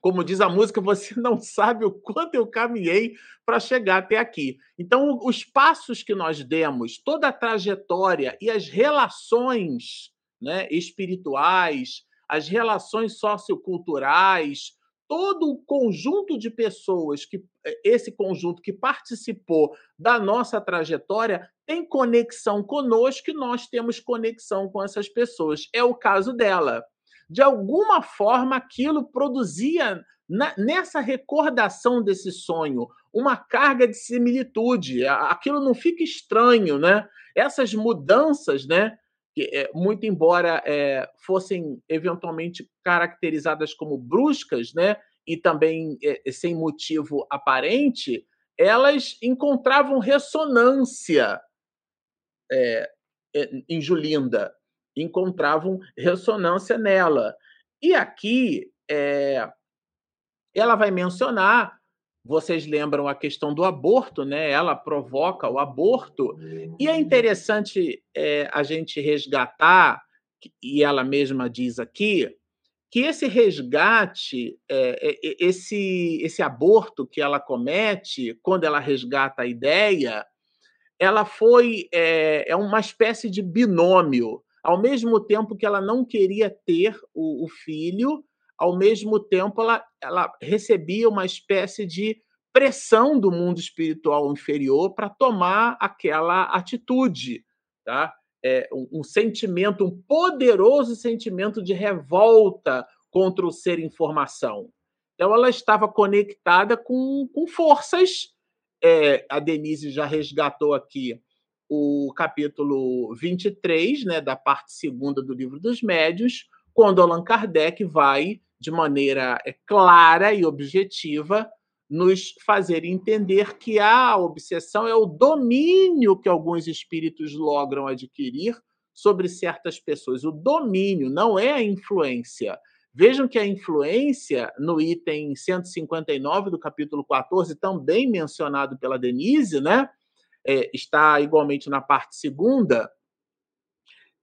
Como diz a música, você não sabe o quanto eu caminhei para chegar até aqui. Então, os passos que nós demos, toda a trajetória e as relações né, espirituais, as relações socioculturais, todo o conjunto de pessoas que eh, esse conjunto que participou da nossa trajetória tem conexão conosco e nós temos conexão com essas pessoas. É o caso dela de alguma forma aquilo produzia na, nessa recordação desse sonho uma carga de similitude. Aquilo não fica estranho, né? Essas mudanças, né? Que, é, muito embora é, fossem eventualmente caracterizadas como bruscas, né? E também é, sem motivo aparente, elas encontravam ressonância é, em Julinda encontravam ressonância nela. E aqui ela vai mencionar, vocês lembram a questão do aborto, né? Ela provoca o aborto e é interessante é, a gente resgatar e ela mesma diz aqui que esse resgate, é, esse esse aborto que ela comete quando ela resgata a ideia, ela foi é, é uma espécie de binômio ao mesmo tempo que ela não queria ter o, o filho, ao mesmo tempo ela, ela recebia uma espécie de pressão do mundo espiritual inferior para tomar aquela atitude, tá? É, um, um, sentimento, um poderoso sentimento de revolta contra o ser informação. Então ela estava conectada com, com forças. É, a Denise já resgatou aqui o capítulo 23, né, da parte segunda do livro dos médios, quando Allan Kardec vai, de maneira é, clara e objetiva, nos fazer entender que a obsessão é o domínio que alguns espíritos logram adquirir sobre certas pessoas. O domínio não é a influência. Vejam que a influência, no item 159 do capítulo 14, também mencionado pela Denise, né? é, está igualmente na parte segunda,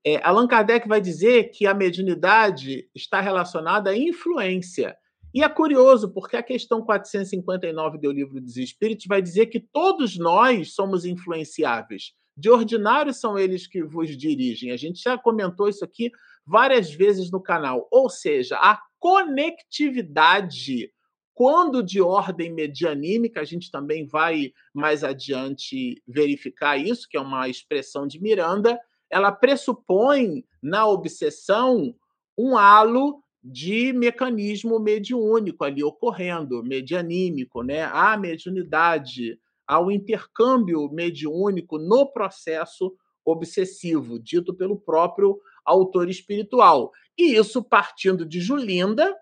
é, Allan Kardec vai dizer que a mediunidade está relacionada à influência. E é curioso, porque a questão 459 do Livro dos Espíritos vai dizer que todos nós somos influenciáveis. De ordinário são eles que vos dirigem. A gente já comentou isso aqui várias vezes no canal. Ou seja, a conectividade quando de ordem medianímica, a gente também vai mais adiante verificar isso, que é uma expressão de Miranda, ela pressupõe na obsessão um halo de mecanismo mediúnico ali ocorrendo, medianímico, né? A mediunidade, ao intercâmbio mediúnico no processo obsessivo, dito pelo próprio autor espiritual. E isso partindo de Julinda,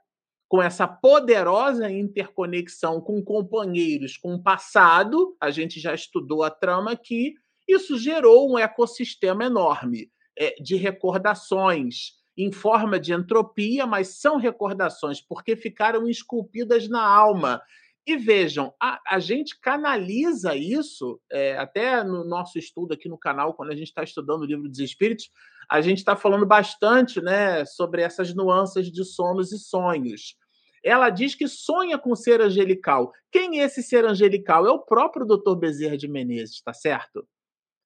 com essa poderosa interconexão com companheiros, com o passado, a gente já estudou a trama aqui, isso gerou um ecossistema enorme é, de recordações em forma de entropia, mas são recordações porque ficaram esculpidas na alma. E vejam, a, a gente canaliza isso, é, até no nosso estudo aqui no canal, quando a gente está estudando o livro dos Espíritos, a gente está falando bastante né, sobre essas nuances de sonos e sonhos ela diz que sonha com ser angelical. Quem é esse ser angelical? É o próprio Dr. Bezerra de Menezes, tá certo?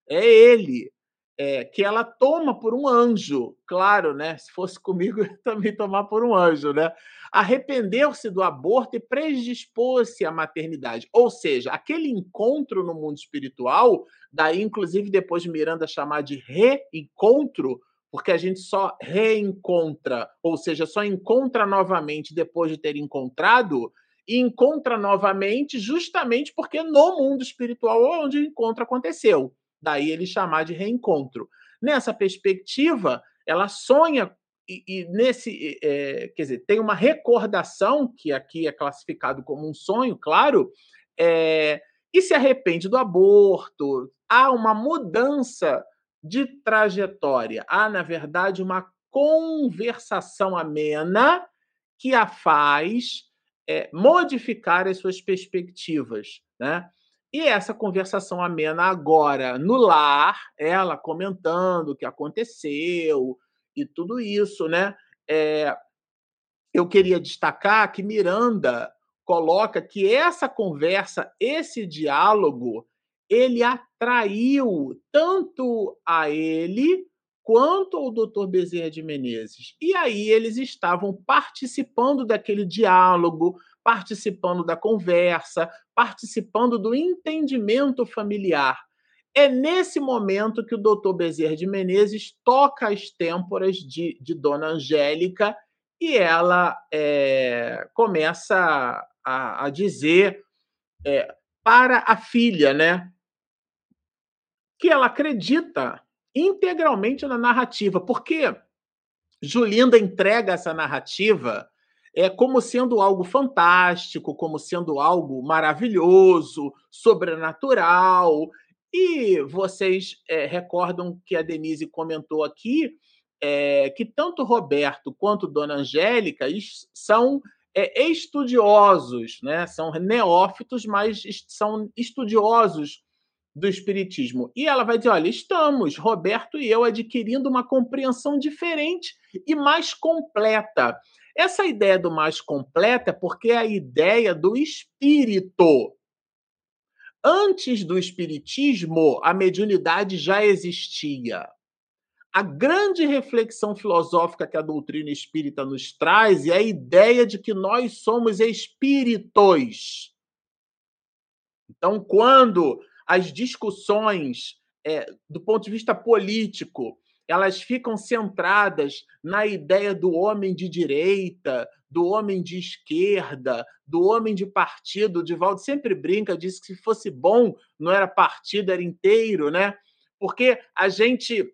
É ele. É, que ela toma por um anjo, claro, né? Se fosse comigo, eu também tomar por um anjo, né? Arrependeu-se do aborto e predispôs-se à maternidade. Ou seja, aquele encontro no mundo espiritual, daí inclusive depois Miranda chamar de reencontro, porque a gente só reencontra, ou seja, só encontra novamente depois de ter encontrado, e encontra novamente justamente porque no mundo espiritual é onde o encontro aconteceu. Daí ele chamar de reencontro. Nessa perspectiva, ela sonha e, e nesse, é, quer dizer, tem uma recordação que aqui é classificado como um sonho, claro, é, e se arrepende do aborto. Há uma mudança de trajetória. Há, na verdade, uma conversação amena que a faz é, modificar as suas perspectivas. né? E essa conversação amena agora no lar, ela comentando o que aconteceu e tudo isso, né? É, eu queria destacar que Miranda coloca que essa conversa, esse diálogo, ele atraiu tanto a ele quanto ao Dr. Bezerra de Menezes. E aí eles estavam participando daquele diálogo, participando da conversa, participando do entendimento familiar. É nesse momento que o doutor Bezerra de Menezes toca as têmporas de, de Dona Angélica e ela é, começa a, a dizer é, para a filha, né, que ela acredita integralmente na narrativa, porque Julinda entrega essa narrativa é como sendo algo fantástico, como sendo algo maravilhoso, sobrenatural. E vocês é, recordam que a Denise comentou aqui é, que tanto Roberto quanto Dona Angélica são é, estudiosos, né? são neófitos, mas são estudiosos do Espiritismo. E ela vai dizer: olha, estamos, Roberto e eu, adquirindo uma compreensão diferente e mais completa. Essa ideia do mais completa é porque é a ideia do espírito. Antes do espiritismo, a mediunidade já existia. A grande reflexão filosófica que a doutrina espírita nos traz é a ideia de que nós somos espíritos. Então, quando as discussões é, do ponto de vista político elas ficam centradas na ideia do homem de direita, do homem de esquerda, do homem de partido. O Divaldo sempre brinca, diz que se fosse bom, não era partido, era inteiro, né? Porque a gente,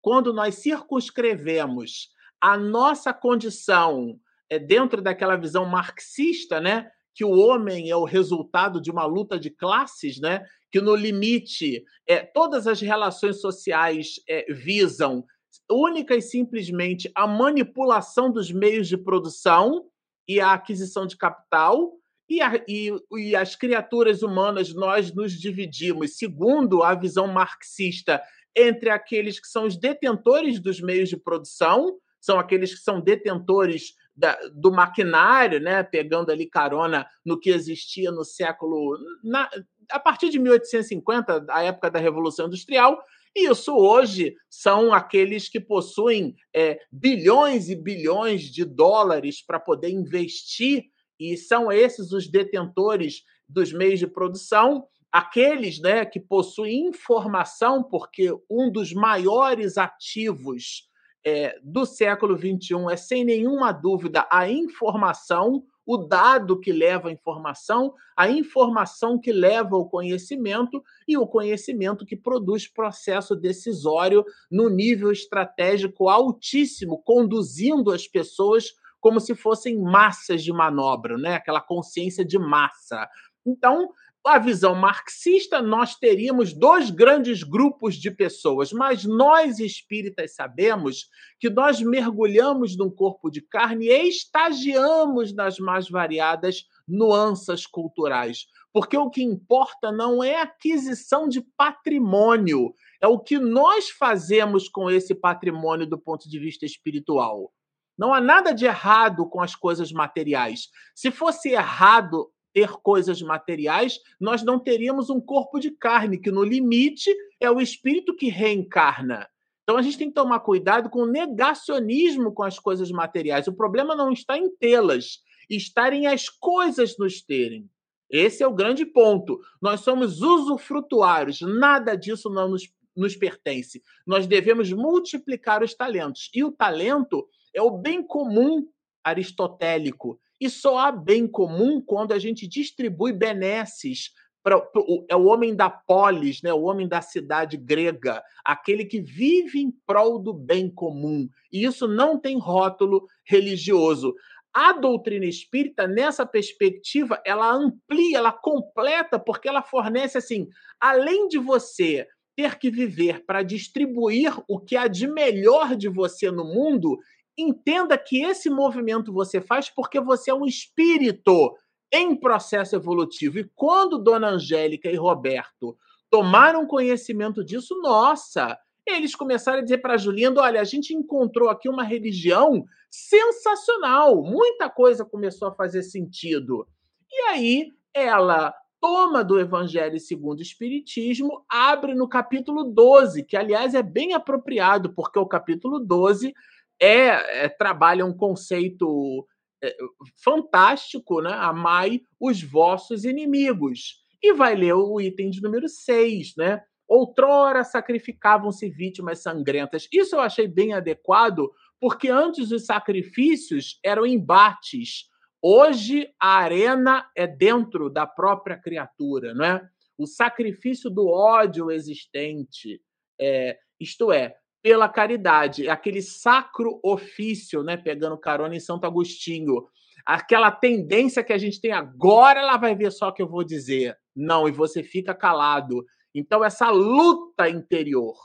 quando nós circunscrevemos a nossa condição é, dentro daquela visão marxista, né? Que o homem é o resultado de uma luta de classes, né? Que no limite é, todas as relações sociais é, visam única e simplesmente a manipulação dos meios de produção e a aquisição de capital, e, a, e, e, as criaturas humanas nós nos dividimos, segundo a visão marxista, entre aqueles que são os detentores dos meios de produção, são aqueles que são detentores da, do maquinário, né, pegando ali carona no que existia no século. Na, a partir de 1850, a época da Revolução Industrial, isso hoje são aqueles que possuem é, bilhões e bilhões de dólares para poder investir, e são esses os detentores dos meios de produção, aqueles né, que possuem informação, porque um dos maiores ativos é, do século XXI é, sem nenhuma dúvida, a informação o dado que leva a informação, a informação que leva ao conhecimento e o conhecimento que produz processo decisório no nível estratégico altíssimo, conduzindo as pessoas como se fossem massas de manobra, né? aquela consciência de massa. Então, a visão marxista, nós teríamos dois grandes grupos de pessoas, mas nós espíritas sabemos que nós mergulhamos num corpo de carne e estagiamos nas mais variadas nuances culturais. Porque o que importa não é aquisição de patrimônio, é o que nós fazemos com esse patrimônio do ponto de vista espiritual. Não há nada de errado com as coisas materiais. Se fosse errado ter coisas materiais, nós não teríamos um corpo de carne, que no limite é o espírito que reencarna. Então a gente tem que tomar cuidado com o negacionismo com as coisas materiais. O problema não está em tê-las, está em as coisas nos terem. Esse é o grande ponto. Nós somos usufrutuários, nada disso não nos, nos pertence. Nós devemos multiplicar os talentos. E o talento é o bem comum aristotélico e só há bem comum quando a gente distribui benesses para é o homem da polis, né? o homem da cidade grega, aquele que vive em prol do bem comum. E isso não tem rótulo religioso. A doutrina espírita, nessa perspectiva, ela amplia, ela completa, porque ela fornece assim, além de você ter que viver para distribuir o que há de melhor de você no mundo, entenda que esse movimento você faz porque você é um espírito em processo evolutivo. E quando Dona Angélica e Roberto tomaram conhecimento disso, nossa, eles começaram a dizer para Julinda: olha, a gente encontrou aqui uma religião sensacional, muita coisa começou a fazer sentido. E aí ela toma do Evangelho segundo o Espiritismo, abre no capítulo 12, que aliás é bem apropriado, porque o capítulo 12 é, é trabalha um conceito é, fantástico, né? Amai os vossos inimigos. E vai ler o item de número 6, né? Outrora sacrificavam-se vítimas sangrentas. Isso eu achei bem adequado, porque antes os sacrifícios eram embates. Hoje a arena é dentro da própria criatura, não é? O sacrifício do ódio existente, é, isto é, pela caridade, aquele sacro ofício, né? Pegando carona em Santo Agostinho, aquela tendência que a gente tem agora, ela vai ver só o que eu vou dizer. Não, e você fica calado. Então, essa luta interior,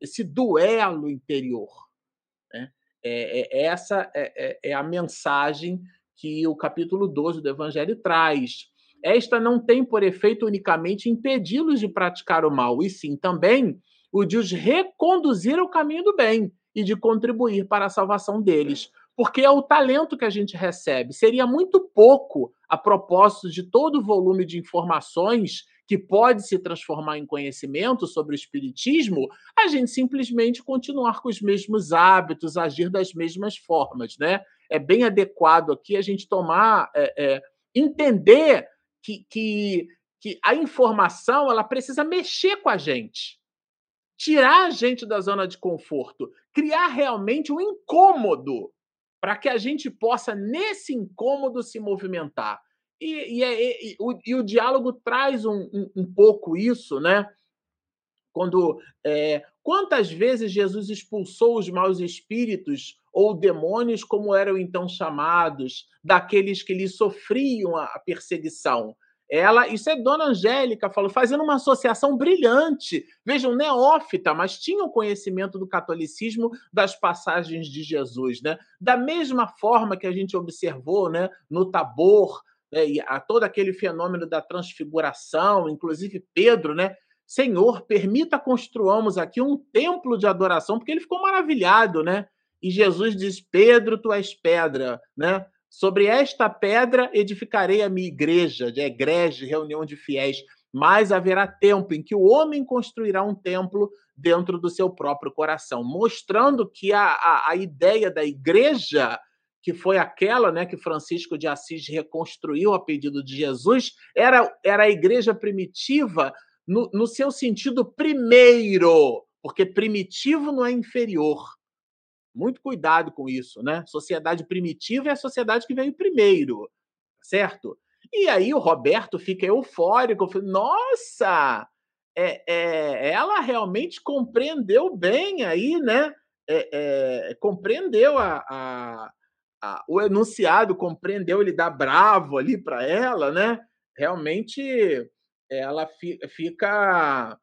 esse duelo interior, né? é, é, essa é, é, é a mensagem que o capítulo 12 do Evangelho traz. Esta não tem por efeito unicamente impedi-los de praticar o mal, e sim também o de os reconduzir ao caminho do bem e de contribuir para a salvação deles. Porque é o talento que a gente recebe. Seria muito pouco a propósito de todo o volume de informações que pode se transformar em conhecimento sobre o Espiritismo, a gente simplesmente continuar com os mesmos hábitos, agir das mesmas formas. Né? É bem adequado aqui a gente tomar, é, é, entender que, que, que a informação ela precisa mexer com a gente tirar a gente da zona de conforto, criar realmente um incômodo para que a gente possa, nesse incômodo, se movimentar. E, e, é, e, o, e o, diálogo traz um, um, um, pouco isso, né? Quando é, quantas vezes Jesus expulsou os maus espíritos ou demônios, como eram então chamados, daqueles que lhe sofriam a perseguição? Ela, isso é Dona Angélica falou, fazendo uma associação brilhante. Vejam, neófita, mas tinha o conhecimento do catolicismo das passagens de Jesus, né? Da mesma forma que a gente observou, né, no Tabor, né, e a todo aquele fenômeno da transfiguração, inclusive Pedro, né? Senhor, permita construamos aqui um templo de adoração, porque ele ficou maravilhado, né? E Jesus diz: Pedro, tu és pedra, né? Sobre esta pedra edificarei a minha igreja, de igreja, reunião de fiéis. Mas haverá tempo em que o homem construirá um templo dentro do seu próprio coração, mostrando que a, a, a ideia da igreja, que foi aquela né, que Francisco de Assis reconstruiu a pedido de Jesus, era, era a igreja primitiva no, no seu sentido primeiro, porque primitivo não é inferior muito cuidado com isso, né? Sociedade primitiva é a sociedade que veio primeiro, certo? E aí o Roberto fica eufórico, fala, nossa, é, é, ela realmente compreendeu bem aí, né? É, é compreendeu a, a, a, o enunciado, compreendeu, ele dá bravo ali para ela, né? Realmente ela fi, fica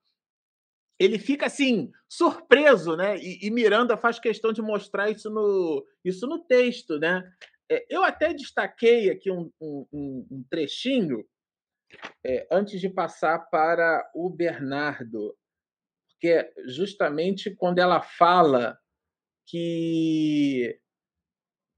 ele fica assim surpreso, né? E, e, Miranda faz questão de mostrar isso no, isso no texto, né? É, eu até destaquei aqui um, um, um trechinho é, antes de passar para o Bernardo, porque é justamente quando ela fala que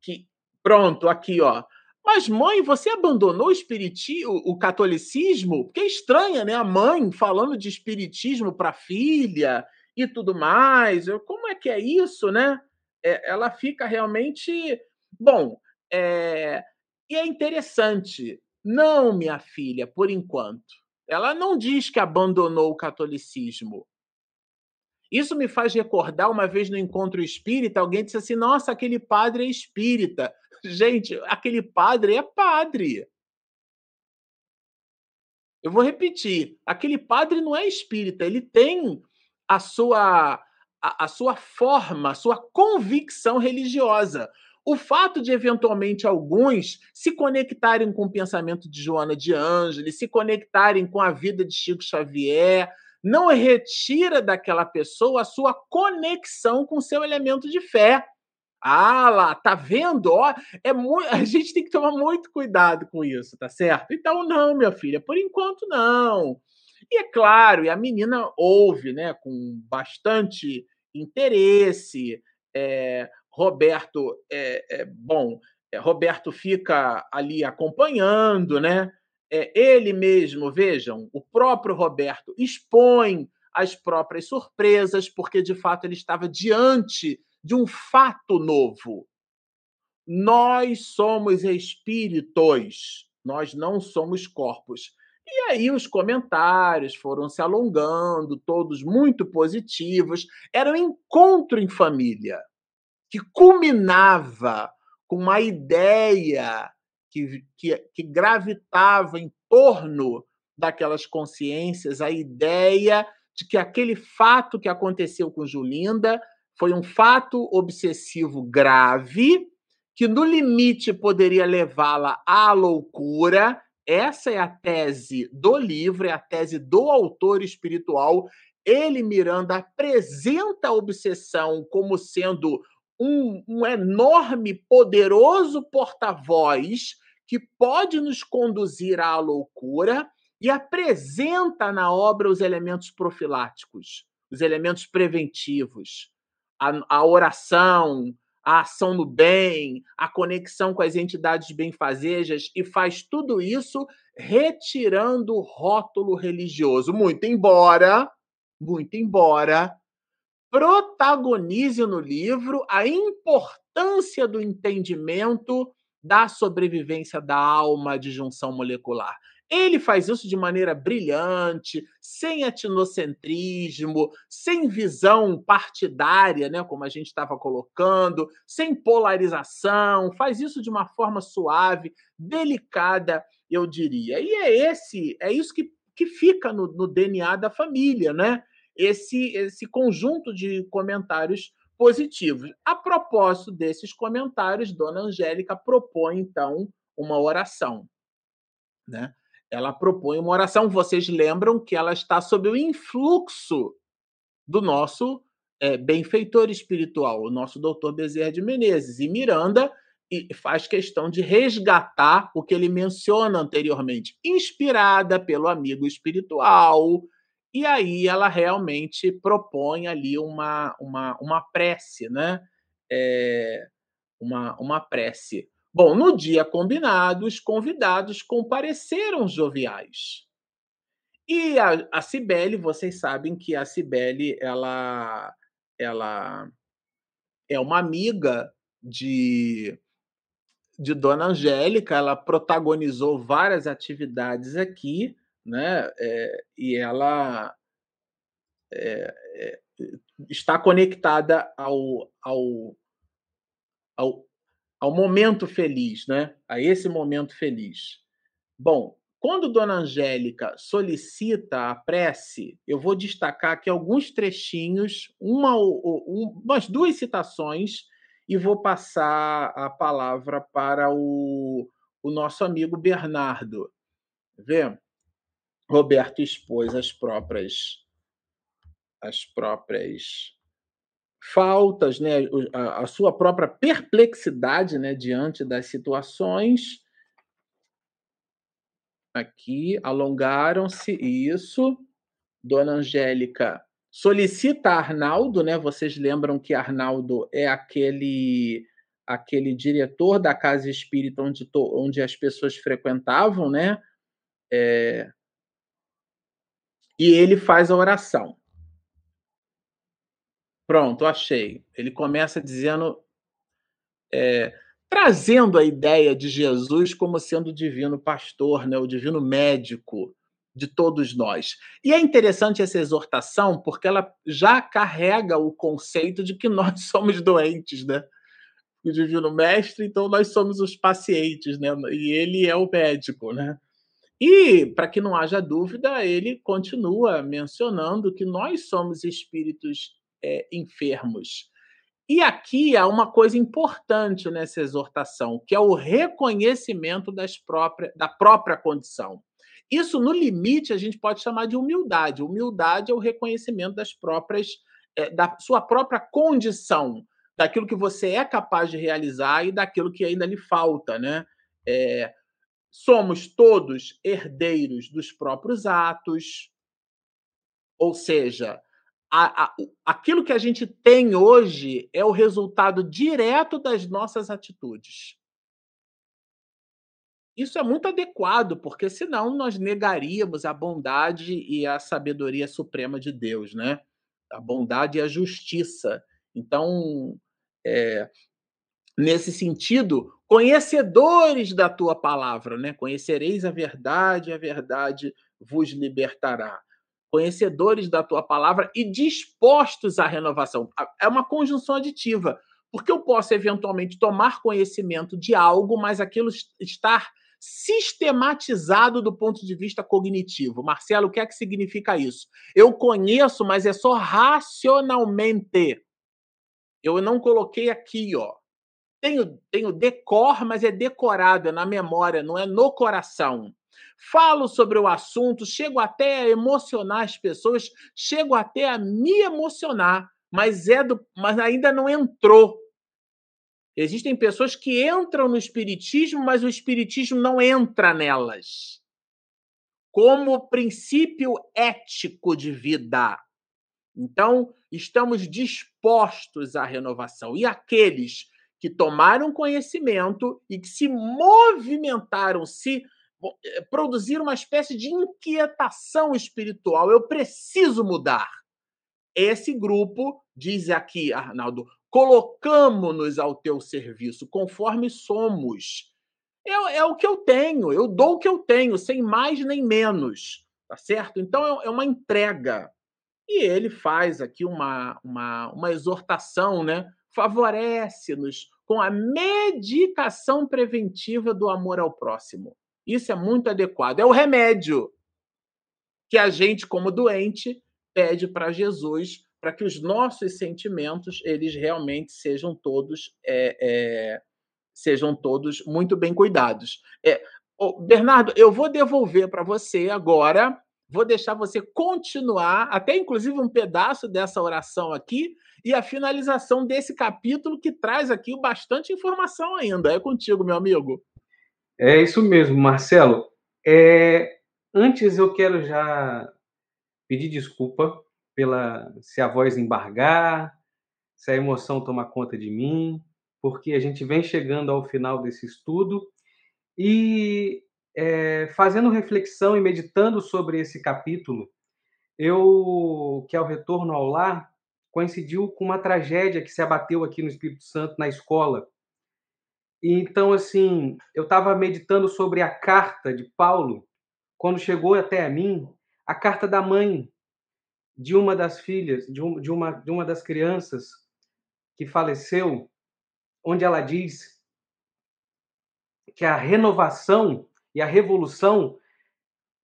que pronto aqui ó mas, mãe, você abandonou o espiritismo, o catolicismo? Porque é estranha, né? A mãe falando de espiritismo para a filha e tudo mais. Eu, como é que é isso, né? É, ela fica realmente. Bom, é... e é interessante. Não, minha filha, por enquanto. Ela não diz que abandonou o catolicismo. Isso me faz recordar uma vez no encontro espírita, alguém disse assim: Nossa, aquele padre é espírita. Gente, aquele padre é padre. Eu vou repetir: aquele padre não é espírita, ele tem a sua, a, a sua forma, a sua convicção religiosa. O fato de, eventualmente, alguns se conectarem com o pensamento de Joana de Ângeles, se conectarem com a vida de Chico Xavier, não retira daquela pessoa a sua conexão com seu elemento de fé. Ah lá, tá vendo? Ó, é muito, a gente tem que tomar muito cuidado com isso, tá certo? Então, não, minha filha, por enquanto não. E é claro, e a menina ouve, né, com bastante interesse. É, Roberto, é, é bom, é, Roberto fica ali acompanhando, né? É, ele mesmo, vejam, o próprio Roberto expõe as próprias surpresas, porque de fato ele estava diante de um fato novo. Nós somos espíritos, nós não somos corpos. E aí os comentários foram se alongando, todos muito positivos. Era um encontro em família que culminava com uma ideia que, que, que gravitava em torno daquelas consciências, a ideia de que aquele fato que aconteceu com Julinda foi um fato obsessivo grave, que no limite poderia levá-la à loucura. Essa é a tese do livro, é a tese do autor espiritual. Ele, Miranda, apresenta a obsessão como sendo um, um enorme, poderoso porta-voz que pode nos conduzir à loucura e apresenta na obra os elementos profiláticos, os elementos preventivos, a, a oração, a ação no bem, a conexão com as entidades benfazejas e faz tudo isso retirando o rótulo religioso. Muito embora, muito embora protagonize no livro a importância do entendimento da sobrevivência da alma de junção molecular. Ele faz isso de maneira brilhante, sem etnocentrismo, sem visão partidária, né, como a gente estava colocando, sem polarização, faz isso de uma forma suave, delicada, eu diria. E é esse, é isso que, que fica no, no DNA da família, né? Esse, esse conjunto de comentários positivos. A propósito desses comentários, Dona Angélica propõe, então, uma oração. Né? Ela propõe uma oração. Vocês lembram que ela está sob o influxo do nosso é, benfeitor espiritual, o nosso doutor Bezerra de Menezes. E Miranda faz questão de resgatar o que ele menciona anteriormente, inspirada pelo amigo espiritual. E aí ela realmente propõe ali uma, uma, uma prece, né? É, uma, uma prece. Bom, no dia combinado, os convidados compareceram joviais. E a, a Cibele, vocês sabem que a Cibele, ela, ela é uma amiga de, de Dona Angélica, ela protagonizou várias atividades aqui, né? É, e ela é, é, está conectada ao, ao, ao, ao momento feliz, né? A esse momento feliz. Bom, quando Dona Angélica solicita a prece, eu vou destacar aqui alguns trechinhos, uma, umas duas citações, e vou passar a palavra para o, o nosso amigo Bernardo. Vê? Roberto expôs as próprias as próprias faltas, né, a, a sua própria perplexidade né, diante das situações. Aqui, alongaram-se, isso. Dona Angélica solicita Arnaldo, né? Vocês lembram que Arnaldo é aquele aquele diretor da casa espírita onde, to, onde as pessoas frequentavam, né? É... E ele faz a oração. Pronto, achei. Ele começa dizendo, é, trazendo a ideia de Jesus como sendo o divino pastor, né, o divino médico de todos nós. E é interessante essa exortação porque ela já carrega o conceito de que nós somos doentes, né? O divino mestre, então nós somos os pacientes, né? E ele é o médico, né? E, para que não haja dúvida, ele continua mencionando que nós somos espíritos é, enfermos. E aqui há uma coisa importante nessa exortação, que é o reconhecimento próprias, da própria condição. Isso, no limite, a gente pode chamar de humildade. Humildade é o reconhecimento das próprias, é, da sua própria condição. daquilo que você é capaz de realizar e daquilo que ainda lhe falta, né? É, somos todos herdeiros dos próprios atos, ou seja, a, a, aquilo que a gente tem hoje é o resultado direto das nossas atitudes. Isso é muito adequado, porque senão nós negaríamos a bondade e a sabedoria suprema de Deus, né? A bondade e a justiça. Então, é, nesse sentido, conhecedores da tua palavra, né? Conhecereis a verdade, a verdade vos libertará. Conhecedores da tua palavra e dispostos à renovação. É uma conjunção aditiva, porque eu posso eventualmente tomar conhecimento de algo, mas aquilo estar sistematizado do ponto de vista cognitivo. Marcelo, o que é que significa isso? Eu conheço, mas é só racionalmente. Eu não coloquei aqui, ó. Tenho, tenho decor, mas é decorado, é na memória, não é no coração. Falo sobre o assunto, chego até a emocionar as pessoas, chego até a me emocionar, mas é do, mas ainda não entrou Existem pessoas que entram no espiritismo, mas o espiritismo não entra nelas. Como princípio ético de vida. Então, estamos dispostos à renovação. E aqueles que tomaram conhecimento e que se movimentaram, se eh, produziram uma espécie de inquietação espiritual. Eu preciso mudar. Esse grupo, diz aqui Arnaldo, colocamos-nos ao teu serviço, conforme somos. É, é, o que eu tenho, eu dou o que eu tenho, sem mais nem menos, tá certo? Então é, é uma entrega. E ele faz aqui uma, uma, uma exortação, né? Favorece-nos com a medicação preventiva do amor ao próximo. Isso é muito adequado. É o remédio que a gente, como doente, pede para Jesus para que os nossos sentimentos eles realmente sejam todos é, é, sejam todos muito bem cuidados. É, oh, Bernardo, eu vou devolver para você agora, vou deixar você continuar até inclusive um pedaço dessa oração aqui e a finalização desse capítulo que traz aqui bastante informação ainda. É contigo, meu amigo. É isso mesmo, Marcelo. É, antes eu quero já pedir desculpa pela se a voz embargar, se a emoção tomar conta de mim, porque a gente vem chegando ao final desse estudo e é, fazendo reflexão e meditando sobre esse capítulo, eu que ao retorno ao lar coincidiu com uma tragédia que se abateu aqui no Espírito Santo na escola. Então assim, eu estava meditando sobre a carta de Paulo. Quando chegou até a mim, a carta da mãe de uma das filhas, de, um, de, uma, de uma das crianças que faleceu, onde ela diz que a renovação e a revolução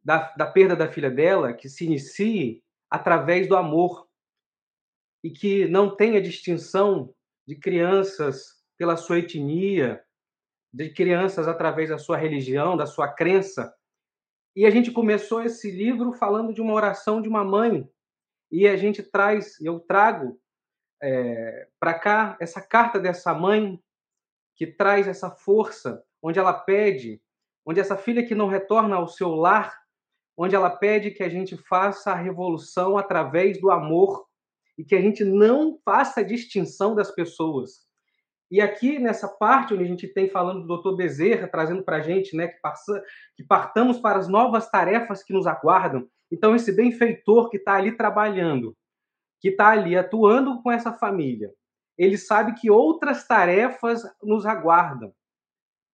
da, da perda da filha dela, que se inicie através do amor e que não tenha distinção de crianças pela sua etnia, de crianças através da sua religião, da sua crença. E a gente começou esse livro falando de uma oração de uma mãe e a gente traz, eu trago é, para cá essa carta dessa mãe que traz essa força, onde ela pede, onde essa filha que não retorna ao seu lar, onde ela pede que a gente faça a revolução através do amor e que a gente não faça a distinção das pessoas. E aqui nessa parte onde a gente tem falando do Dr. Bezerra, trazendo para a gente né, que, passa, que partamos para as novas tarefas que nos aguardam, então, esse benfeitor que está ali trabalhando, que está ali atuando com essa família, ele sabe que outras tarefas nos aguardam,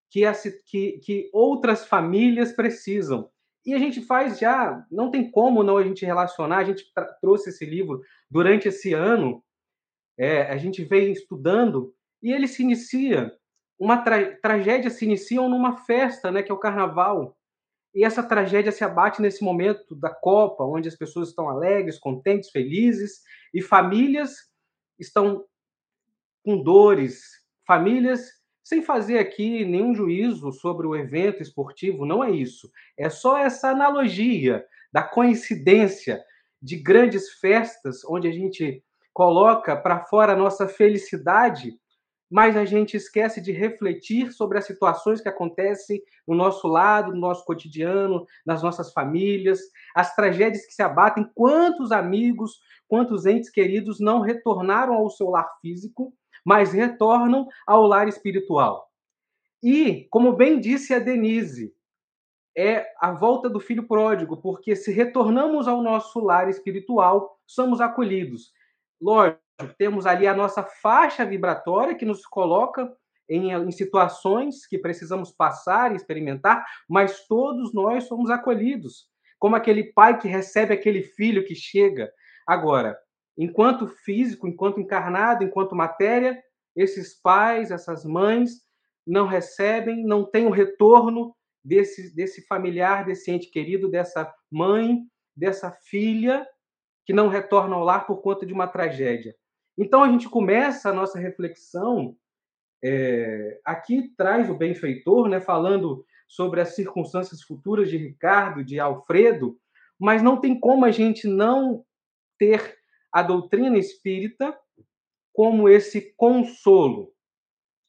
que, essa, que, que outras famílias precisam. E a gente faz já, não tem como não a gente relacionar, a gente trouxe esse livro durante esse ano, é, a gente veio estudando, e ele se inicia, uma tra tragédia se inicia numa festa, né, que é o carnaval, e essa tragédia se abate nesse momento da Copa, onde as pessoas estão alegres, contentes, felizes, e famílias estão com dores, famílias sem fazer aqui nenhum juízo sobre o evento esportivo, não é isso. É só essa analogia da coincidência de grandes festas, onde a gente coloca para fora a nossa felicidade, mas a gente esquece de refletir sobre as situações que acontecem no nosso lado, no nosso cotidiano, nas nossas famílias, as tragédias que se abatem, quantos amigos, quantos entes queridos não retornaram ao seu lar físico, mas retornam ao lar espiritual. E, como bem disse a Denise, é a volta do filho pródigo, porque se retornamos ao nosso lar espiritual, somos acolhidos. Lógico, temos ali a nossa faixa vibratória que nos coloca em, em, situações que precisamos passar e experimentar, mas todos nós somos acolhidos, como aquele pai que recebe aquele filho que chega. Agora, enquanto físico, enquanto encarnado, enquanto matéria, esses pais, essas mães não recebem, não têm o retorno desse, desse familiar, desse ente querido, dessa mãe, dessa filha que não retorna ao lar por conta de uma tragédia. Então a gente começa a nossa reflexão é, aqui traz o benfeitor, né, falando sobre as circunstâncias futuras de Ricardo, de Alfredo, mas não tem como a gente não ter a doutrina espírita como esse consolo.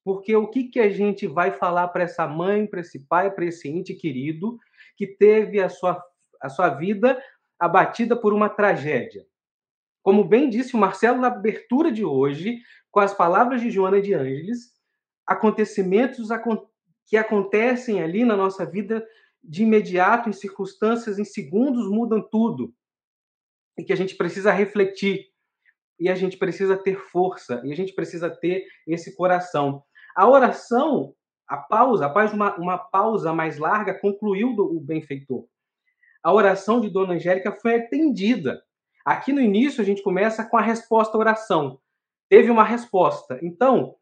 Porque o que, que a gente vai falar para essa mãe, para esse pai, para esse ente querido que teve a sua, a sua vida abatida por uma tragédia. Como bem disse o Marcelo na abertura de hoje, com as palavras de Joana de Ângeles, acontecimentos que acontecem ali na nossa vida de imediato, em circunstâncias, em segundos, mudam tudo. E que a gente precisa refletir, e a gente precisa ter força, e a gente precisa ter esse coração. A oração, a pausa, após uma, uma pausa mais larga, concluiu do, o benfeitor a oração de Dona Angélica foi atendida. Aqui no início a gente começa com a resposta à oração. Teve uma resposta. Então,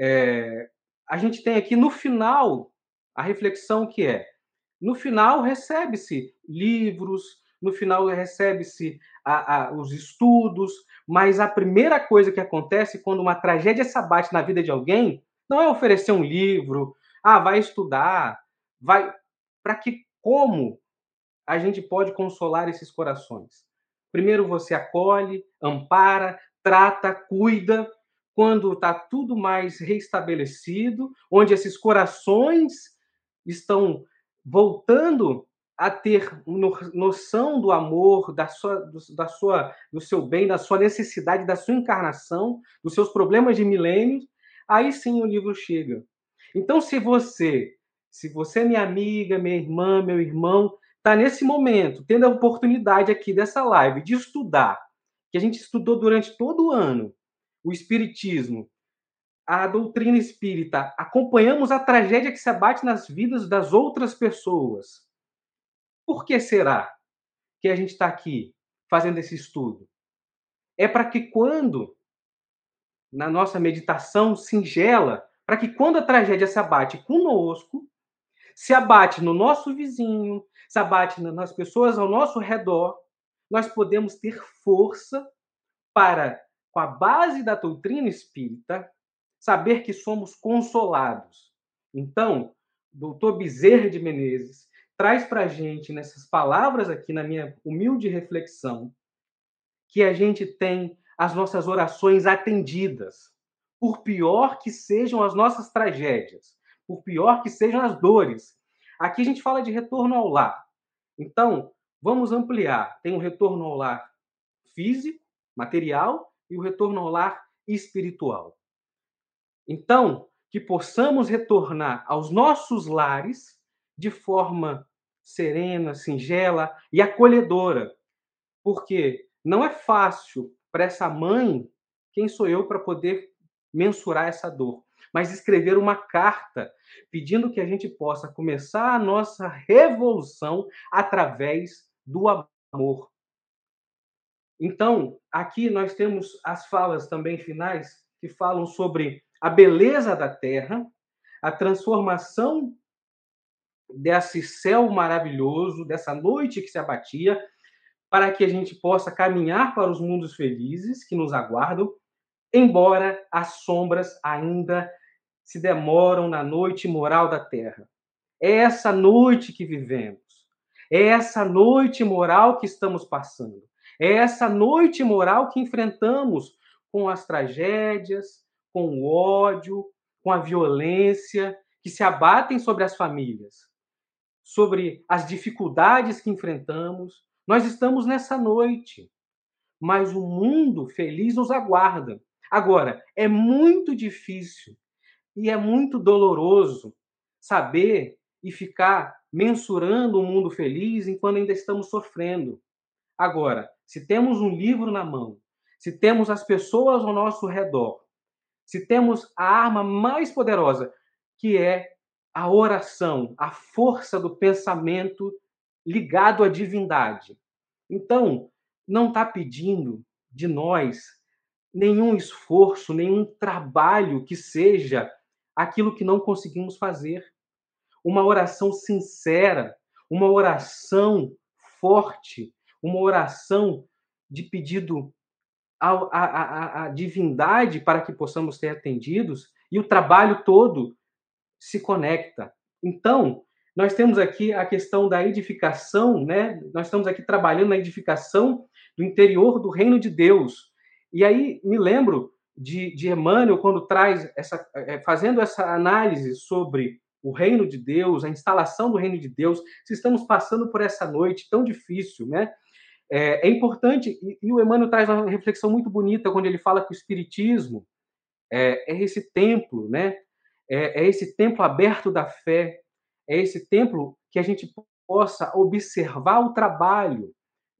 é, a gente tem aqui no final a reflexão que é: no final recebe-se livros, no final recebe-se os estudos, mas a primeira coisa que acontece quando uma tragédia se abate na vida de alguém não é oferecer um livro, ah, vai estudar, vai. Para que como a gente pode consolar esses corações? Primeiro você acolhe, ampara, trata, cuida. Quando está tudo mais restabelecido, onde esses corações estão voltando a ter noção do amor, da sua, do, da sua, do seu bem, da sua necessidade, da sua encarnação, dos seus problemas de milênios, aí sim o livro chega. Então, se você, se você é minha amiga, minha irmã, meu irmão, está nesse momento, tendo a oportunidade aqui dessa live de estudar, que a gente estudou durante todo o ano, o Espiritismo, a doutrina espírita, acompanhamos a tragédia que se abate nas vidas das outras pessoas. Por que será que a gente está aqui fazendo esse estudo? É para que quando, na nossa meditação singela, para que quando a tragédia se abate conosco, se abate no nosso vizinho, se abate nas pessoas ao nosso redor, nós podemos ter força para, com a base da doutrina espírita, saber que somos consolados. Então, doutor Bezerra de Menezes traz para a gente, nessas palavras aqui, na minha humilde reflexão, que a gente tem as nossas orações atendidas, por pior que sejam as nossas tragédias, por pior que sejam as dores, Aqui a gente fala de retorno ao lar. Então, vamos ampliar. Tem o retorno ao lar físico, material, e o retorno ao lar espiritual. Então, que possamos retornar aos nossos lares de forma serena, singela e acolhedora. Porque não é fácil para essa mãe, quem sou eu para poder mensurar essa dor? Mas escrever uma carta pedindo que a gente possa começar a nossa revolução através do amor. Então, aqui nós temos as falas também finais que falam sobre a beleza da terra, a transformação desse céu maravilhoso, dessa noite que se abatia, para que a gente possa caminhar para os mundos felizes que nos aguardam, embora as sombras ainda se demoram na noite moral da terra. É essa noite que vivemos. É essa noite moral que estamos passando. É essa noite moral que enfrentamos com as tragédias, com o ódio, com a violência que se abatem sobre as famílias, sobre as dificuldades que enfrentamos. Nós estamos nessa noite, mas o mundo feliz nos aguarda. Agora, é muito difícil e é muito doloroso saber e ficar mensurando o mundo feliz enquanto ainda estamos sofrendo. Agora, se temos um livro na mão, se temos as pessoas ao nosso redor, se temos a arma mais poderosa, que é a oração, a força do pensamento ligado à divindade. Então, não está pedindo de nós nenhum esforço, nenhum trabalho que seja aquilo que não conseguimos fazer. Uma oração sincera, uma oração forte, uma oração de pedido a, a, a, divindade para que possamos ser atendidos e o trabalho todo se conecta. Então, nós temos aqui a questão da edificação, né? Nós estamos aqui trabalhando na edificação do interior do reino de Deus. E aí me lembro de, de Emmanuel quando traz essa, é, fazendo essa análise sobre o reino de Deus, a instalação do reino de Deus. Se estamos passando por essa noite tão difícil, né? É, é importante, e, e, o Emmanuel traz uma reflexão muito bonita quando ele fala que o Espiritismo é, é esse templo, né? É, é, esse templo aberto da fé, é esse templo que a gente possa observar o trabalho,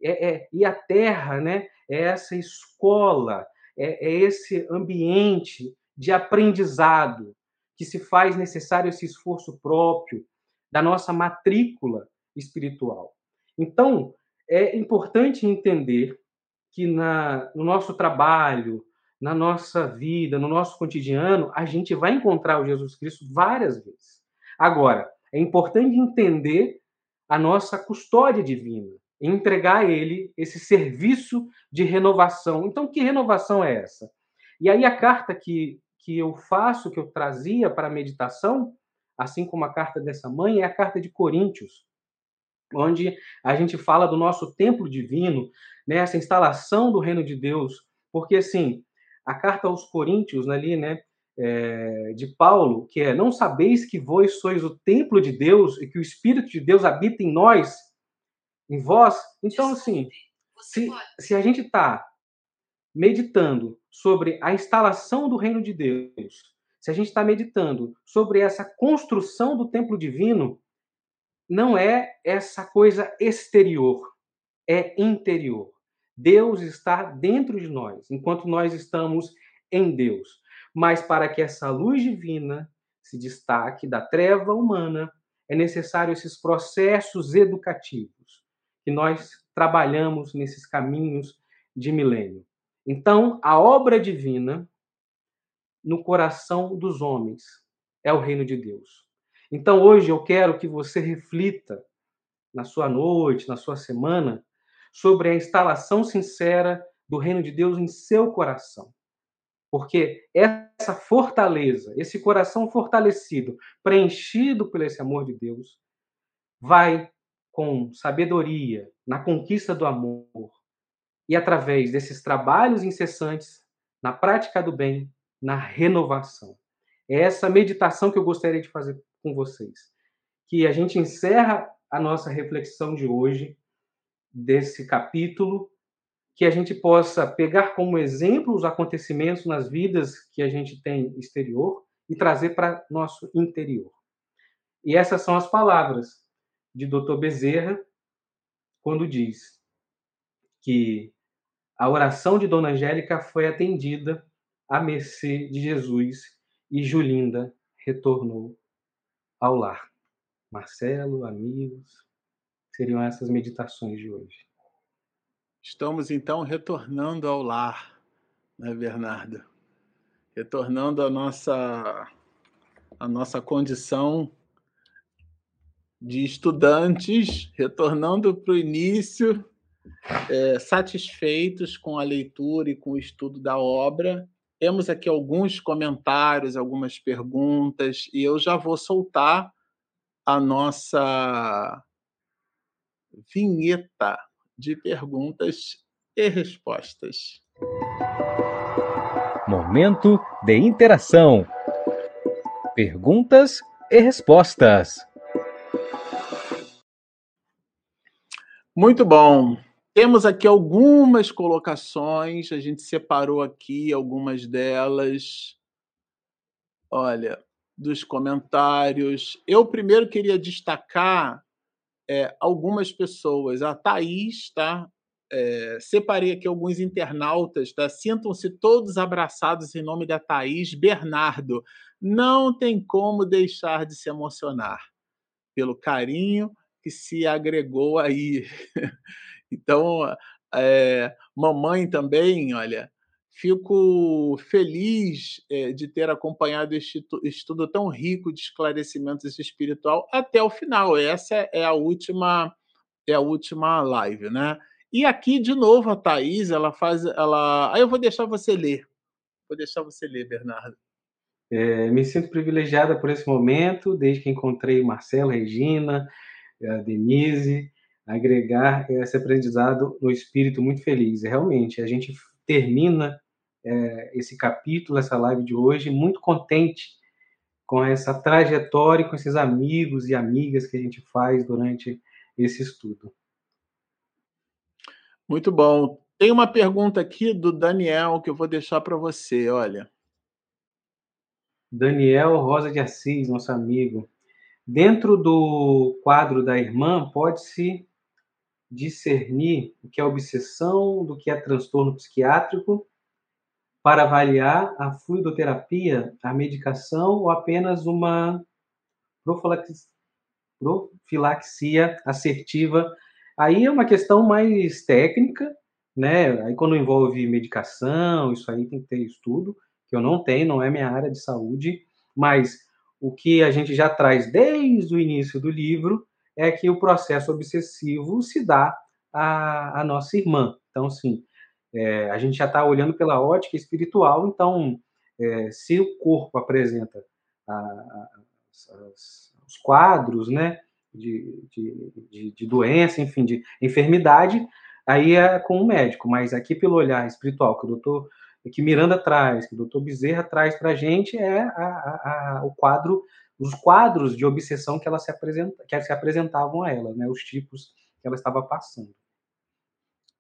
é, é e a terra, né? É essa escola, é, é esse ambiente de aprendizado que se faz necessário esse esforço próprio da nossa matrícula espiritual. Então, é importante entender que na, no nosso trabalho, na nossa vida, no nosso cotidiano, a gente vai encontrar o Jesus Cristo várias vezes. Agora, é importante entender a nossa custódia divina, entregar a Ele esse serviço de renovação. Então, que renovação é essa? E aí, a carta que, que eu faço, que eu trazia para a meditação, assim como a carta dessa mãe, é a carta de Coríntios onde a gente fala do nosso templo divino, né, essa instalação do reino de Deus, porque assim, a carta aos Coríntios ali, né, é, de Paulo, que é não sabeis que vós sois o templo de Deus e que o Espírito de Deus habita em nós, em vós. Então, assim, se, se a gente está meditando sobre a instalação do reino de Deus, se a gente está meditando sobre essa construção do templo divino, não é essa coisa exterior, é interior. Deus está dentro de nós, enquanto nós estamos em Deus. Mas para que essa luz divina se destaque da treva humana, é necessário esses processos educativos que nós trabalhamos nesses caminhos de milênio. Então, a obra divina no coração dos homens é o reino de Deus. Então hoje eu quero que você reflita na sua noite, na sua semana, sobre a instalação sincera do reino de Deus em seu coração. Porque essa fortaleza, esse coração fortalecido, preenchido por esse amor de Deus, vai com sabedoria na conquista do amor e através desses trabalhos incessantes na prática do bem, na renovação. É essa meditação que eu gostaria de fazer com vocês. Que a gente encerra a nossa reflexão de hoje, desse capítulo, que a gente possa pegar como exemplo os acontecimentos nas vidas que a gente tem exterior e trazer para nosso interior. E essas são as palavras de Dr. Bezerra quando diz que a oração de Dona Angélica foi atendida à mercê de Jesus e Julinda retornou ao lar. Marcelo, amigos, seriam essas meditações de hoje. Estamos então retornando ao lar, né, Bernardo? Retornando à nossa, à nossa condição de estudantes, retornando para o início, é, satisfeitos com a leitura e com o estudo da obra temos aqui alguns comentários, algumas perguntas, e eu já vou soltar a nossa vinheta de perguntas e respostas. Momento de interação. Perguntas e respostas. Muito bom. Temos aqui algumas colocações, a gente separou aqui algumas delas. Olha, dos comentários. Eu primeiro queria destacar é, algumas pessoas. A Thaís, tá? É, separei aqui alguns internautas, tá? Sintam-se todos abraçados em nome da Thaís Bernardo. Não tem como deixar de se emocionar pelo carinho que se agregou aí. Então, é, mamãe também, olha, fico feliz é, de ter acompanhado este estudo tão rico de esclarecimentos espiritual até o final. Essa é a última é a última live, né? E aqui de novo a Thaís, ela faz, ela, aí eu vou deixar você ler, vou deixar você ler, Bernardo. É, me sinto privilegiada por esse momento, desde que encontrei Marcelo, Regina, a Denise, agregar esse aprendizado no espírito muito feliz. Realmente, a gente termina é, esse capítulo, essa live de hoje, muito contente com essa trajetória, com esses amigos e amigas que a gente faz durante esse estudo. Muito bom. Tem uma pergunta aqui do Daniel que eu vou deixar para você, olha. Daniel Rosa de Assis, nosso amigo. Dentro do quadro da irmã, pode-se discernir o que é obsessão, do que é transtorno psiquiátrico, para avaliar a fluidoterapia, a medicação ou apenas uma profilaxia assertiva. Aí é uma questão mais técnica, né? Aí quando envolve medicação, isso aí tem que ter estudo, que eu não tenho, não é minha área de saúde, mas o que a gente já traz desde o início do livro é que o processo obsessivo se dá à, à nossa irmã. Então, assim, é, a gente já está olhando pela ótica espiritual, então, é, se o corpo apresenta a, a, os quadros, né, de, de, de, de, doença, enfim, de enfermidade, aí é com o médico, mas aqui pelo olhar espiritual que o doutor, que Miranda traz, que o doutor Bezerra traz para a gente, é a, o quadro os quadros de obsessão que ela se apresenta, que se apresentavam a ela, né, os tipos que ela estava passando.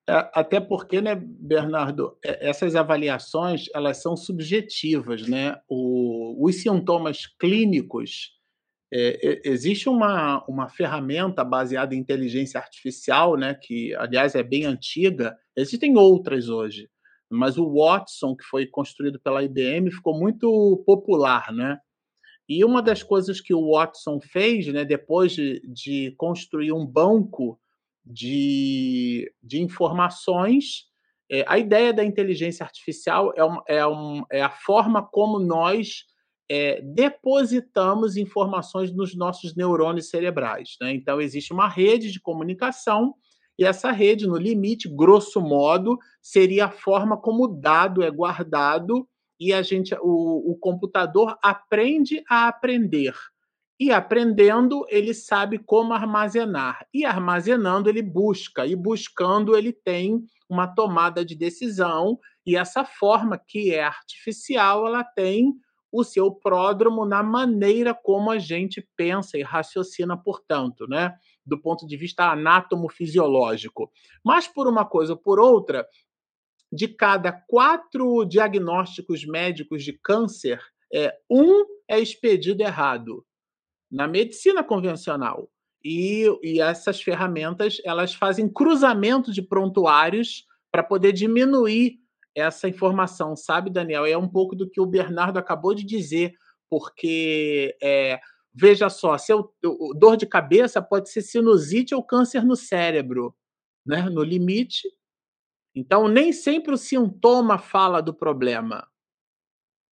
É, até porque, né, Bernardo, é, essas avaliações elas são subjetivas, né? O, os sintomas clínicos é, existe uma, uma ferramenta baseada em inteligência artificial, né? Que aliás é bem antiga. Existem outras hoje, mas o Watson que foi construído pela IBM ficou muito popular, né? E uma das coisas que o Watson fez, né, depois de, de construir um banco de, de informações, é, a ideia da inteligência artificial é, um, é, um, é a forma como nós é, depositamos informações nos nossos neurônios cerebrais. Né? Então, existe uma rede de comunicação, e essa rede, no limite, grosso modo, seria a forma como o dado é guardado e a gente, o, o computador aprende a aprender. E aprendendo, ele sabe como armazenar. E armazenando, ele busca. E buscando, ele tem uma tomada de decisão. E essa forma que é artificial, ela tem o seu pródromo na maneira como a gente pensa e raciocina, portanto, né? Do ponto de vista anátomo-fisiológico. Mas, por uma coisa ou por outra, de cada quatro diagnósticos médicos de câncer, é, um é expedido errado na medicina convencional. E, e essas ferramentas elas fazem cruzamento de prontuários para poder diminuir essa informação, sabe, Daniel? É um pouco do que o Bernardo acabou de dizer, porque é, veja só, seu dor de cabeça pode ser sinusite ou câncer no cérebro, né? No limite, então, nem sempre o sintoma fala do problema.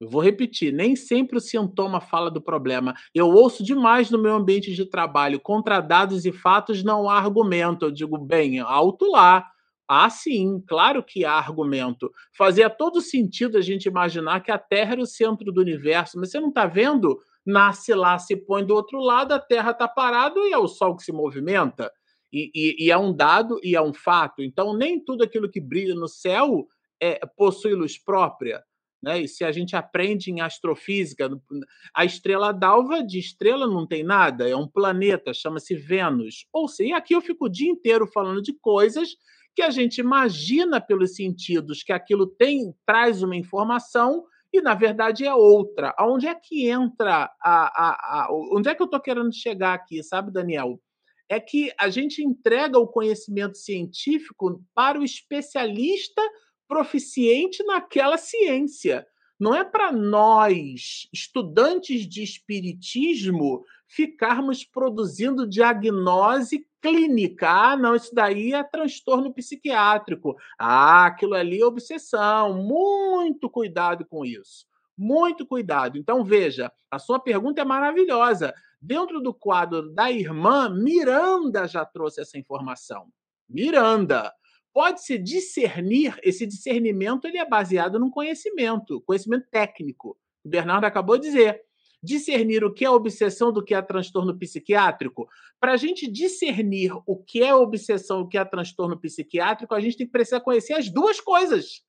Eu vou repetir, nem sempre o sintoma fala do problema. Eu ouço demais no meu ambiente de trabalho, contra dados e fatos não há argumento. Eu digo, bem, alto lá. Ah, sim, claro que há argumento. Fazia todo sentido a gente imaginar que a Terra era o centro do universo, mas você não está vendo? Nasce lá, se põe do outro lado, a Terra está parada e é o Sol que se movimenta. E, e, e, é um dado e é um fato. Então, nem tudo aquilo que brilha no céu é, possui luz própria. Né? E se a gente aprende em astrofísica, a estrela d'alva de estrela não tem nada, é um planeta, chama-se Vênus. Ou seja, aqui eu fico o dia inteiro falando de coisas que a gente imagina pelos sentidos que aquilo tem, traz uma informação e na verdade é outra. Onde é que entra a, a, a onde é que eu estou querendo chegar aqui, sabe, Daniel? É que a gente entrega o conhecimento científico para o especialista proficiente naquela ciência. Não é para nós, estudantes de espiritismo, ficarmos produzindo diagnose clínica. Ah, não, isso daí é transtorno psiquiátrico. Ah, aquilo ali é obsessão. Muito cuidado com isso. Muito cuidado. Então, veja, a sua pergunta é maravilhosa. Dentro do quadro da irmã, Miranda já trouxe essa informação. Miranda pode-se discernir, esse discernimento ele é baseado num conhecimento, conhecimento técnico. O Bernardo acabou de dizer. Discernir o que é obsessão do que é transtorno psiquiátrico. Para a gente discernir o que é obsessão e o que é transtorno psiquiátrico, a gente tem que precisar conhecer as duas coisas.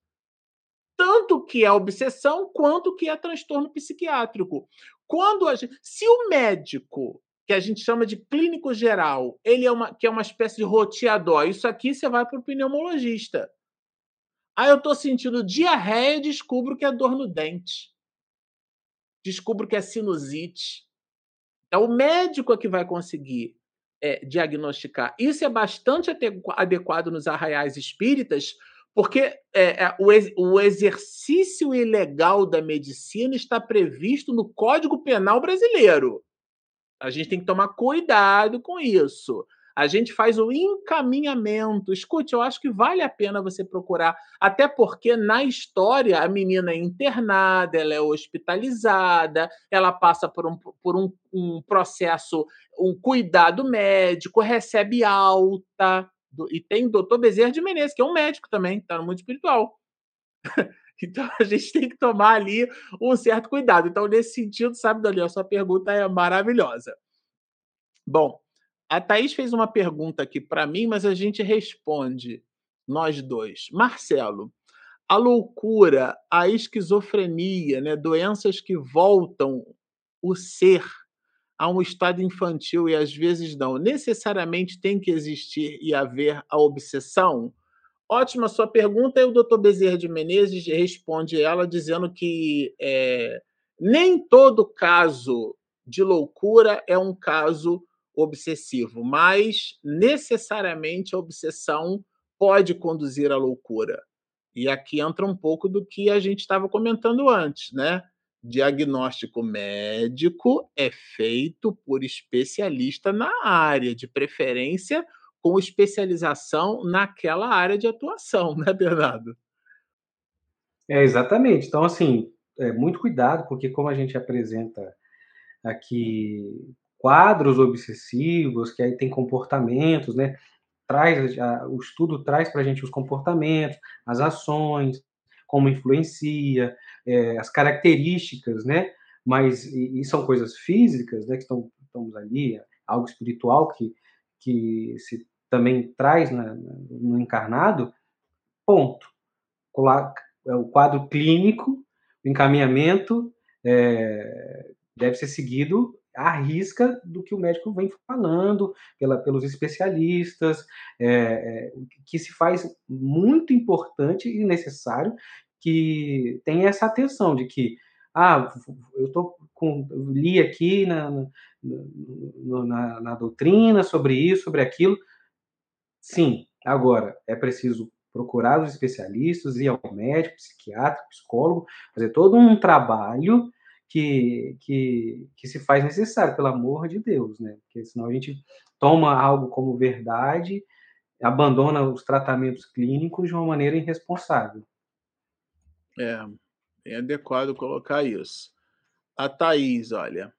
Tanto o que é obsessão quanto o que é transtorno psiquiátrico. Quando a gente, se o médico que a gente chama de clínico geral, ele é uma, que é uma espécie de roteador. Isso aqui você vai para o pneumologista. Aí eu estou sentindo diarreia e descubro que é dor no dente. Descubro que é sinusite. É o médico que vai conseguir é, diagnosticar. Isso é bastante adequado nos arraiais espíritas, porque é, é, o, ex, o exercício ilegal da medicina está previsto no Código Penal brasileiro. A gente tem que tomar cuidado com isso. A gente faz o encaminhamento. Escute, eu acho que vale a pena você procurar, até porque na história a menina é internada, ela é hospitalizada, ela passa por um, por um, um processo, um cuidado médico, recebe alta. E tem o doutor Bezerra de Menezes, que é um médico também, está no mundo espiritual. Então a gente tem que tomar ali um certo cuidado. Então, nesse sentido, sabe, Daniel, sua pergunta é maravilhosa. Bom, a Thaís fez uma pergunta aqui para mim, mas a gente responde, nós dois. Marcelo, a loucura, a esquizofrenia, né, doenças que voltam o ser a um estado infantil e às vezes não, necessariamente tem que existir e haver a obsessão? Ótima sua pergunta, e o doutor Bezerra de Menezes responde ela dizendo que é, nem todo caso de loucura é um caso obsessivo, mas necessariamente a obsessão pode conduzir à loucura. E aqui entra um pouco do que a gente estava comentando antes, né? Diagnóstico médico é feito por especialista na área, de preferência com especialização naquela área de atuação, né, Bernardo? É, exatamente. Então, assim, é, muito cuidado, porque como a gente apresenta aqui quadros obsessivos, que aí tem comportamentos, né? Traz, a, o estudo traz para a gente os comportamentos, as ações, como influencia, é, as características, né? Mas, e, e, são coisas físicas, né? Que estão, estamos ali, algo espiritual que, que se também traz na, no encarnado, ponto. É o quadro clínico, o encaminhamento é, deve ser seguido à risca do que o médico vem falando, pela, pelos especialistas, é, é, que se faz muito importante e necessário que tenha essa atenção de que, ah, eu tô com, li aqui na, na, na, na doutrina sobre isso, sobre aquilo, Sim, agora é preciso procurar os especialistas, ir ao médico, psiquiatra, psicólogo, fazer todo um trabalho que, que, que se faz necessário, pelo amor de Deus, né? Porque senão a gente toma algo como verdade, abandona os tratamentos clínicos de uma maneira irresponsável. É, é adequado colocar isso. A Thaís, olha,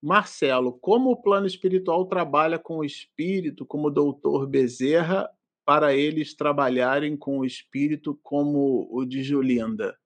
Marcelo, como o plano espiritual trabalha com o espírito, como o doutor Bezerra, para eles trabalharem com o espírito como o de Julinda?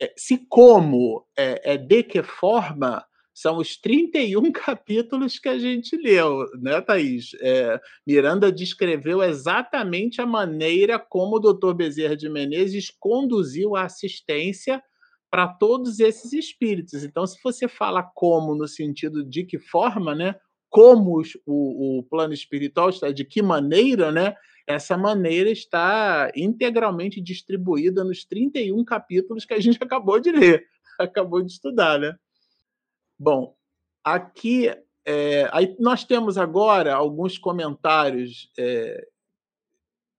É, se como é, é de que forma, são os 31 capítulos que a gente leu, né, Thaís? É, Miranda descreveu exatamente a maneira como o doutor Bezerra de Menezes conduziu a assistência para todos esses espíritos. Então, se você fala como no sentido de que forma, né? Como o, o plano espiritual está, de que maneira, né? Essa maneira está integralmente distribuída nos 31 capítulos que a gente acabou de ler, acabou de estudar, né? Bom, aqui é, aí nós temos agora alguns comentários é,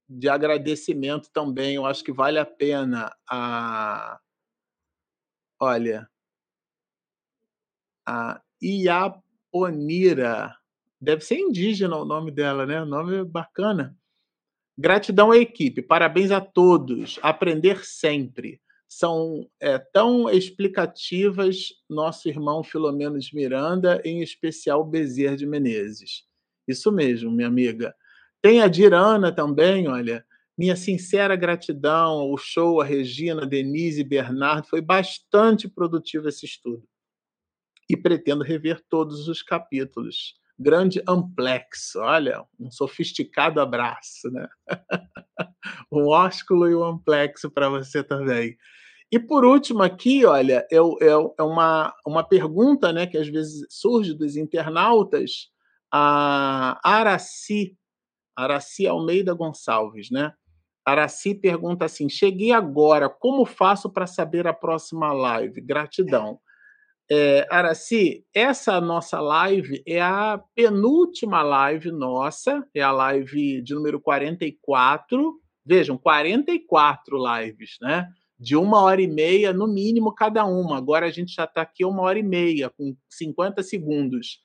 de agradecimento também. Eu acho que vale a pena a olha a Iaponira deve ser indígena o nome dela, né? O nome é bacana. Gratidão à equipe, parabéns a todos. Aprender sempre são é, tão explicativas nosso irmão Filomeno de Miranda, em especial Bezerra de Menezes. Isso mesmo, minha amiga. Tem a Dirana também, olha. Minha sincera gratidão ao show, a Regina, Denise e Bernardo. Foi bastante produtivo esse estudo. E pretendo rever todos os capítulos. Grande Amplex, olha, um sofisticado abraço, né? um ósculo e um amplexo para você também. E por último aqui, olha, é, é, é, uma, uma pergunta né, que às vezes surge dos internautas, a Araci, Araci Almeida Gonçalves, né? Araci pergunta assim: cheguei agora, como faço para saber a próxima live? Gratidão. É, Araci, essa nossa live é a penúltima live nossa, é a live de número 44. Vejam, 44 lives, né? de uma hora e meia, no mínimo, cada uma. Agora a gente já está aqui uma hora e meia, com 50 segundos.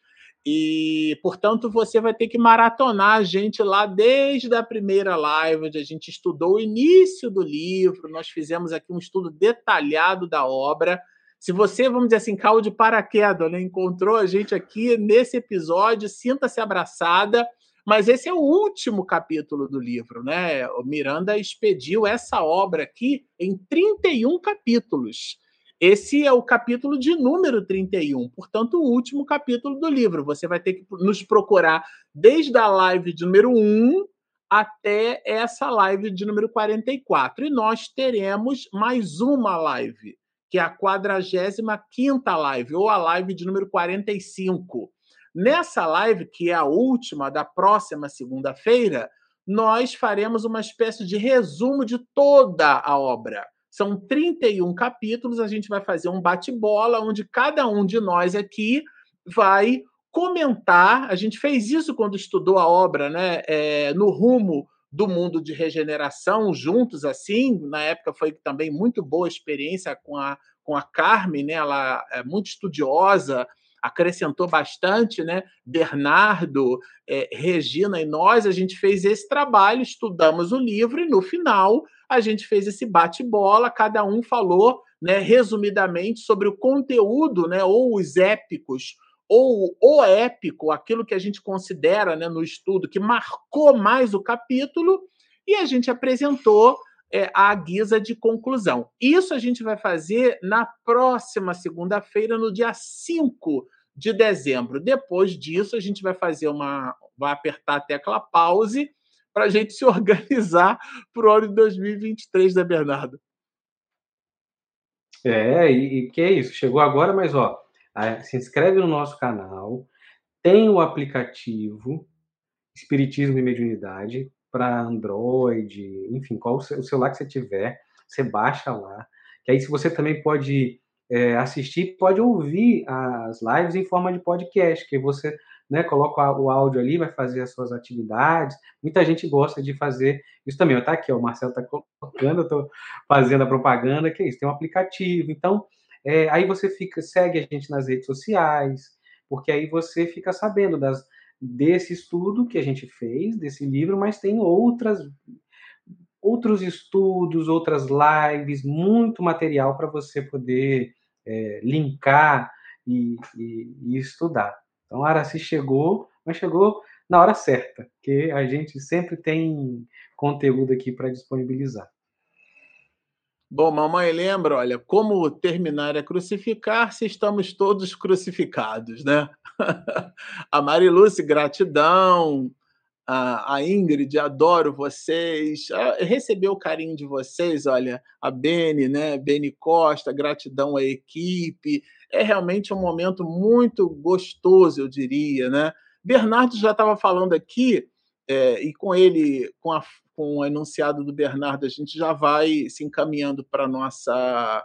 E, portanto, você vai ter que maratonar a gente lá desde a primeira live, onde a gente estudou o início do livro, nós fizemos aqui um estudo detalhado da obra. Se você, vamos dizer assim, caiu de paraquedas, né, encontrou a gente aqui nesse episódio, sinta-se abraçada mas esse é o último capítulo do livro, né? O Miranda expediu essa obra aqui em 31 capítulos. Esse é o capítulo de número 31, portanto, o último capítulo do livro. Você vai ter que nos procurar desde a live de número 1 até essa live de número 44. E nós teremos mais uma live, que é a 45 live, ou a live de número 45 Nessa live, que é a última da próxima segunda-feira, nós faremos uma espécie de resumo de toda a obra. São 31 capítulos, a gente vai fazer um bate-bola, onde cada um de nós aqui vai comentar. A gente fez isso quando estudou a obra, né? É, no rumo do mundo de regeneração, juntos assim. Na época foi também muito boa experiência com a, com a Carmen, né? Ela é muito estudiosa, acrescentou bastante, né? Bernardo, é, Regina e nós, a gente fez esse trabalho, estudamos o livro e no final a gente fez esse bate-bola, cada um falou, né, resumidamente sobre o conteúdo, né, ou os épicos, ou o épico, aquilo que a gente considera, né, no estudo que marcou mais o capítulo, e a gente apresentou é, à guisa de conclusão. Isso a gente vai fazer na próxima segunda-feira, no dia 5 de dezembro. Depois disso, a gente vai fazer uma. vai apertar a tecla pause para a gente se organizar para o ano de 2023, né, Bernardo? É, e, e que é isso? Chegou agora, mas ó, se inscreve no nosso canal, tem o aplicativo Espiritismo e Mediunidade, para Android, enfim, qual o celular que você tiver, você baixa lá. Que aí, se você também pode é, assistir, pode ouvir as lives em forma de podcast, que você né, coloca o áudio ali, vai fazer as suas atividades. Muita gente gosta de fazer isso também. Está aqui, ó, o Marcelo está colocando, eu estou fazendo a propaganda, que é isso, tem um aplicativo. Então, é, aí você fica, segue a gente nas redes sociais, porque aí você fica sabendo das, desse estudo que a gente fez, desse livro, mas tem outras outros estudos, outras lives, muito material para você poder é, linkar e, e, e, estudar. Então, Araci chegou, mas chegou na hora certa, porque a gente sempre tem conteúdo aqui para disponibilizar. Bom, mamãe lembra, olha, como terminar é crucificar se estamos todos crucificados, né? a Mariluce, gratidão. A, Ingrid, adoro vocês. Ah, receber o carinho de vocês, olha, a Beni, né? Beni Costa, gratidão à equipe. É realmente um momento muito gostoso, eu diria, né? Bernardo já estava falando aqui, é, e com ele, com a com o enunciado do Bernardo, a gente já vai se encaminhando para nossa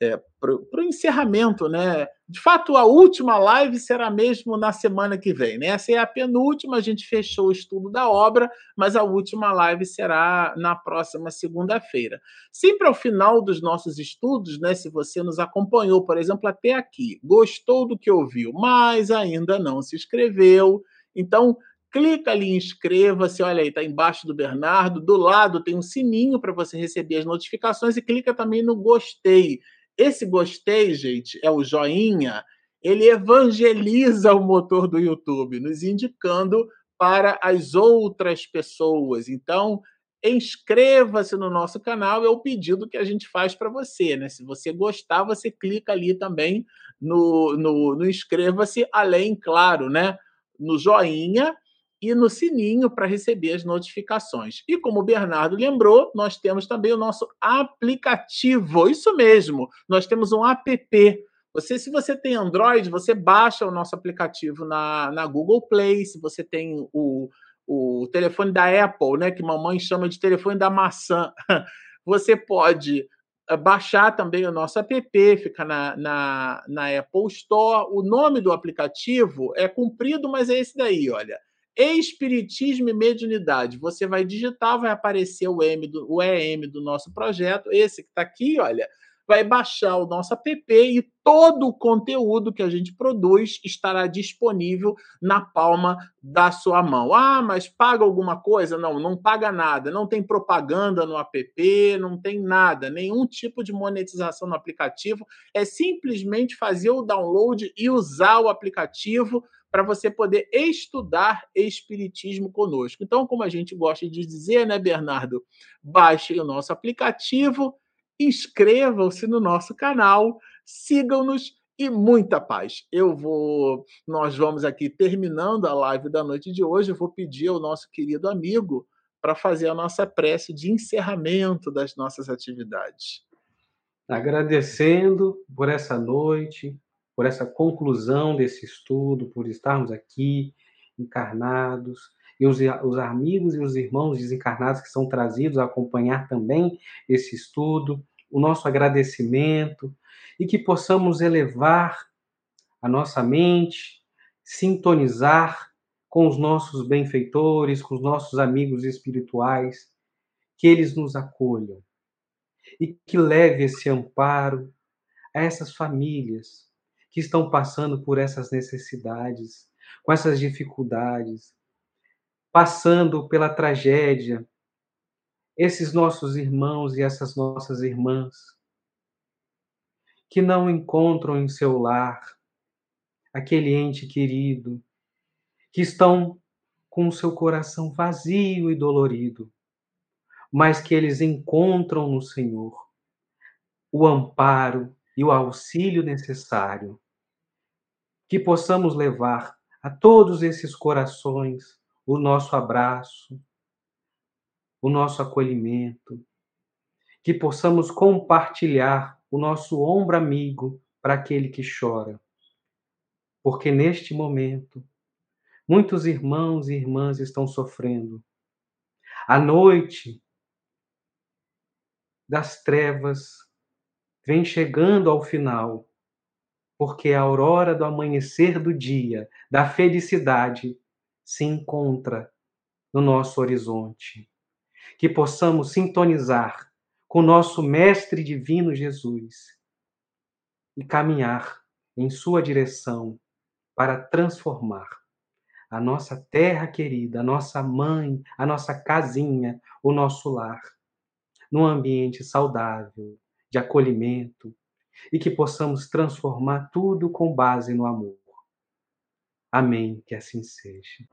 é, para o encerramento, né? De fato, a última live será mesmo na semana que vem, né? Essa é a penúltima, a gente fechou o estudo da obra, mas a última live será na próxima segunda-feira. Sempre ao final dos nossos estudos, né? Se você nos acompanhou, por exemplo, até aqui, gostou do que ouviu, mas ainda não se inscreveu, então clica ali inscreva-se, olha aí, está embaixo do Bernardo, do lado tem um sininho para você receber as notificações e clica também no gostei. Esse gostei, gente, é o joinha, ele evangeliza o motor do YouTube, nos indicando para as outras pessoas. Então, inscreva-se no nosso canal, é o pedido que a gente faz para você, né? Se você gostar, você clica ali também no, no, no inscreva-se, além, claro, né? No joinha e no sininho para receber as notificações. E como o Bernardo lembrou, nós temos também o nosso aplicativo. Isso mesmo, nós temos um app. Você, se você tem Android, você baixa o nosso aplicativo na, na Google Play. Se você tem o, o telefone da Apple, né, que mamãe chama de telefone da maçã, você pode eh, baixar também o nosso app, fica na, na, na Apple Store. O nome do aplicativo é comprido, mas é esse daí, olha. Espiritismo e Mediunidade. Você vai digitar, vai aparecer o, M do, o EM do nosso projeto, esse que está aqui, olha, vai baixar o nosso app e todo o conteúdo que a gente produz estará disponível na palma da sua mão. Ah, mas paga alguma coisa? Não, não paga nada. Não tem propaganda no app, não tem nada, nenhum tipo de monetização no aplicativo. É simplesmente fazer o download e usar o aplicativo para você poder estudar Espiritismo conosco. Então, como a gente gosta de dizer, né, Bernardo? Baixem o nosso aplicativo, inscrevam-se no nosso canal, sigam-nos e muita paz. Eu vou, nós vamos aqui terminando a live da noite de hoje. Eu vou pedir ao nosso querido amigo para fazer a nossa prece de encerramento das nossas atividades. Agradecendo por essa noite, por essa conclusão desse estudo, por estarmos aqui encarnados, e os, os amigos e os irmãos desencarnados que são trazidos a acompanhar também esse estudo, o nosso agradecimento, e que possamos elevar a nossa mente, sintonizar com os nossos benfeitores, com os nossos amigos espirituais, que eles nos acolham e que leve esse amparo a essas famílias que estão passando por essas necessidades, com essas dificuldades, passando pela tragédia, esses nossos irmãos e essas nossas irmãs que não encontram em seu lar aquele ente querido, que estão com o seu coração vazio e dolorido, mas que eles encontram no Senhor o amparo e o auxílio necessário que possamos levar a todos esses corações o nosso abraço, o nosso acolhimento, que possamos compartilhar o nosso ombro amigo para aquele que chora. Porque neste momento, muitos irmãos e irmãs estão sofrendo. A noite das trevas vem chegando ao final porque a aurora do amanhecer do dia, da felicidade, se encontra no nosso horizonte. Que possamos sintonizar com nosso Mestre Divino Jesus e caminhar em Sua direção para transformar a nossa terra querida, a nossa mãe, a nossa casinha, o nosso lar, num ambiente saudável, de acolhimento, e que possamos transformar tudo com base no amor. Amém, que assim seja.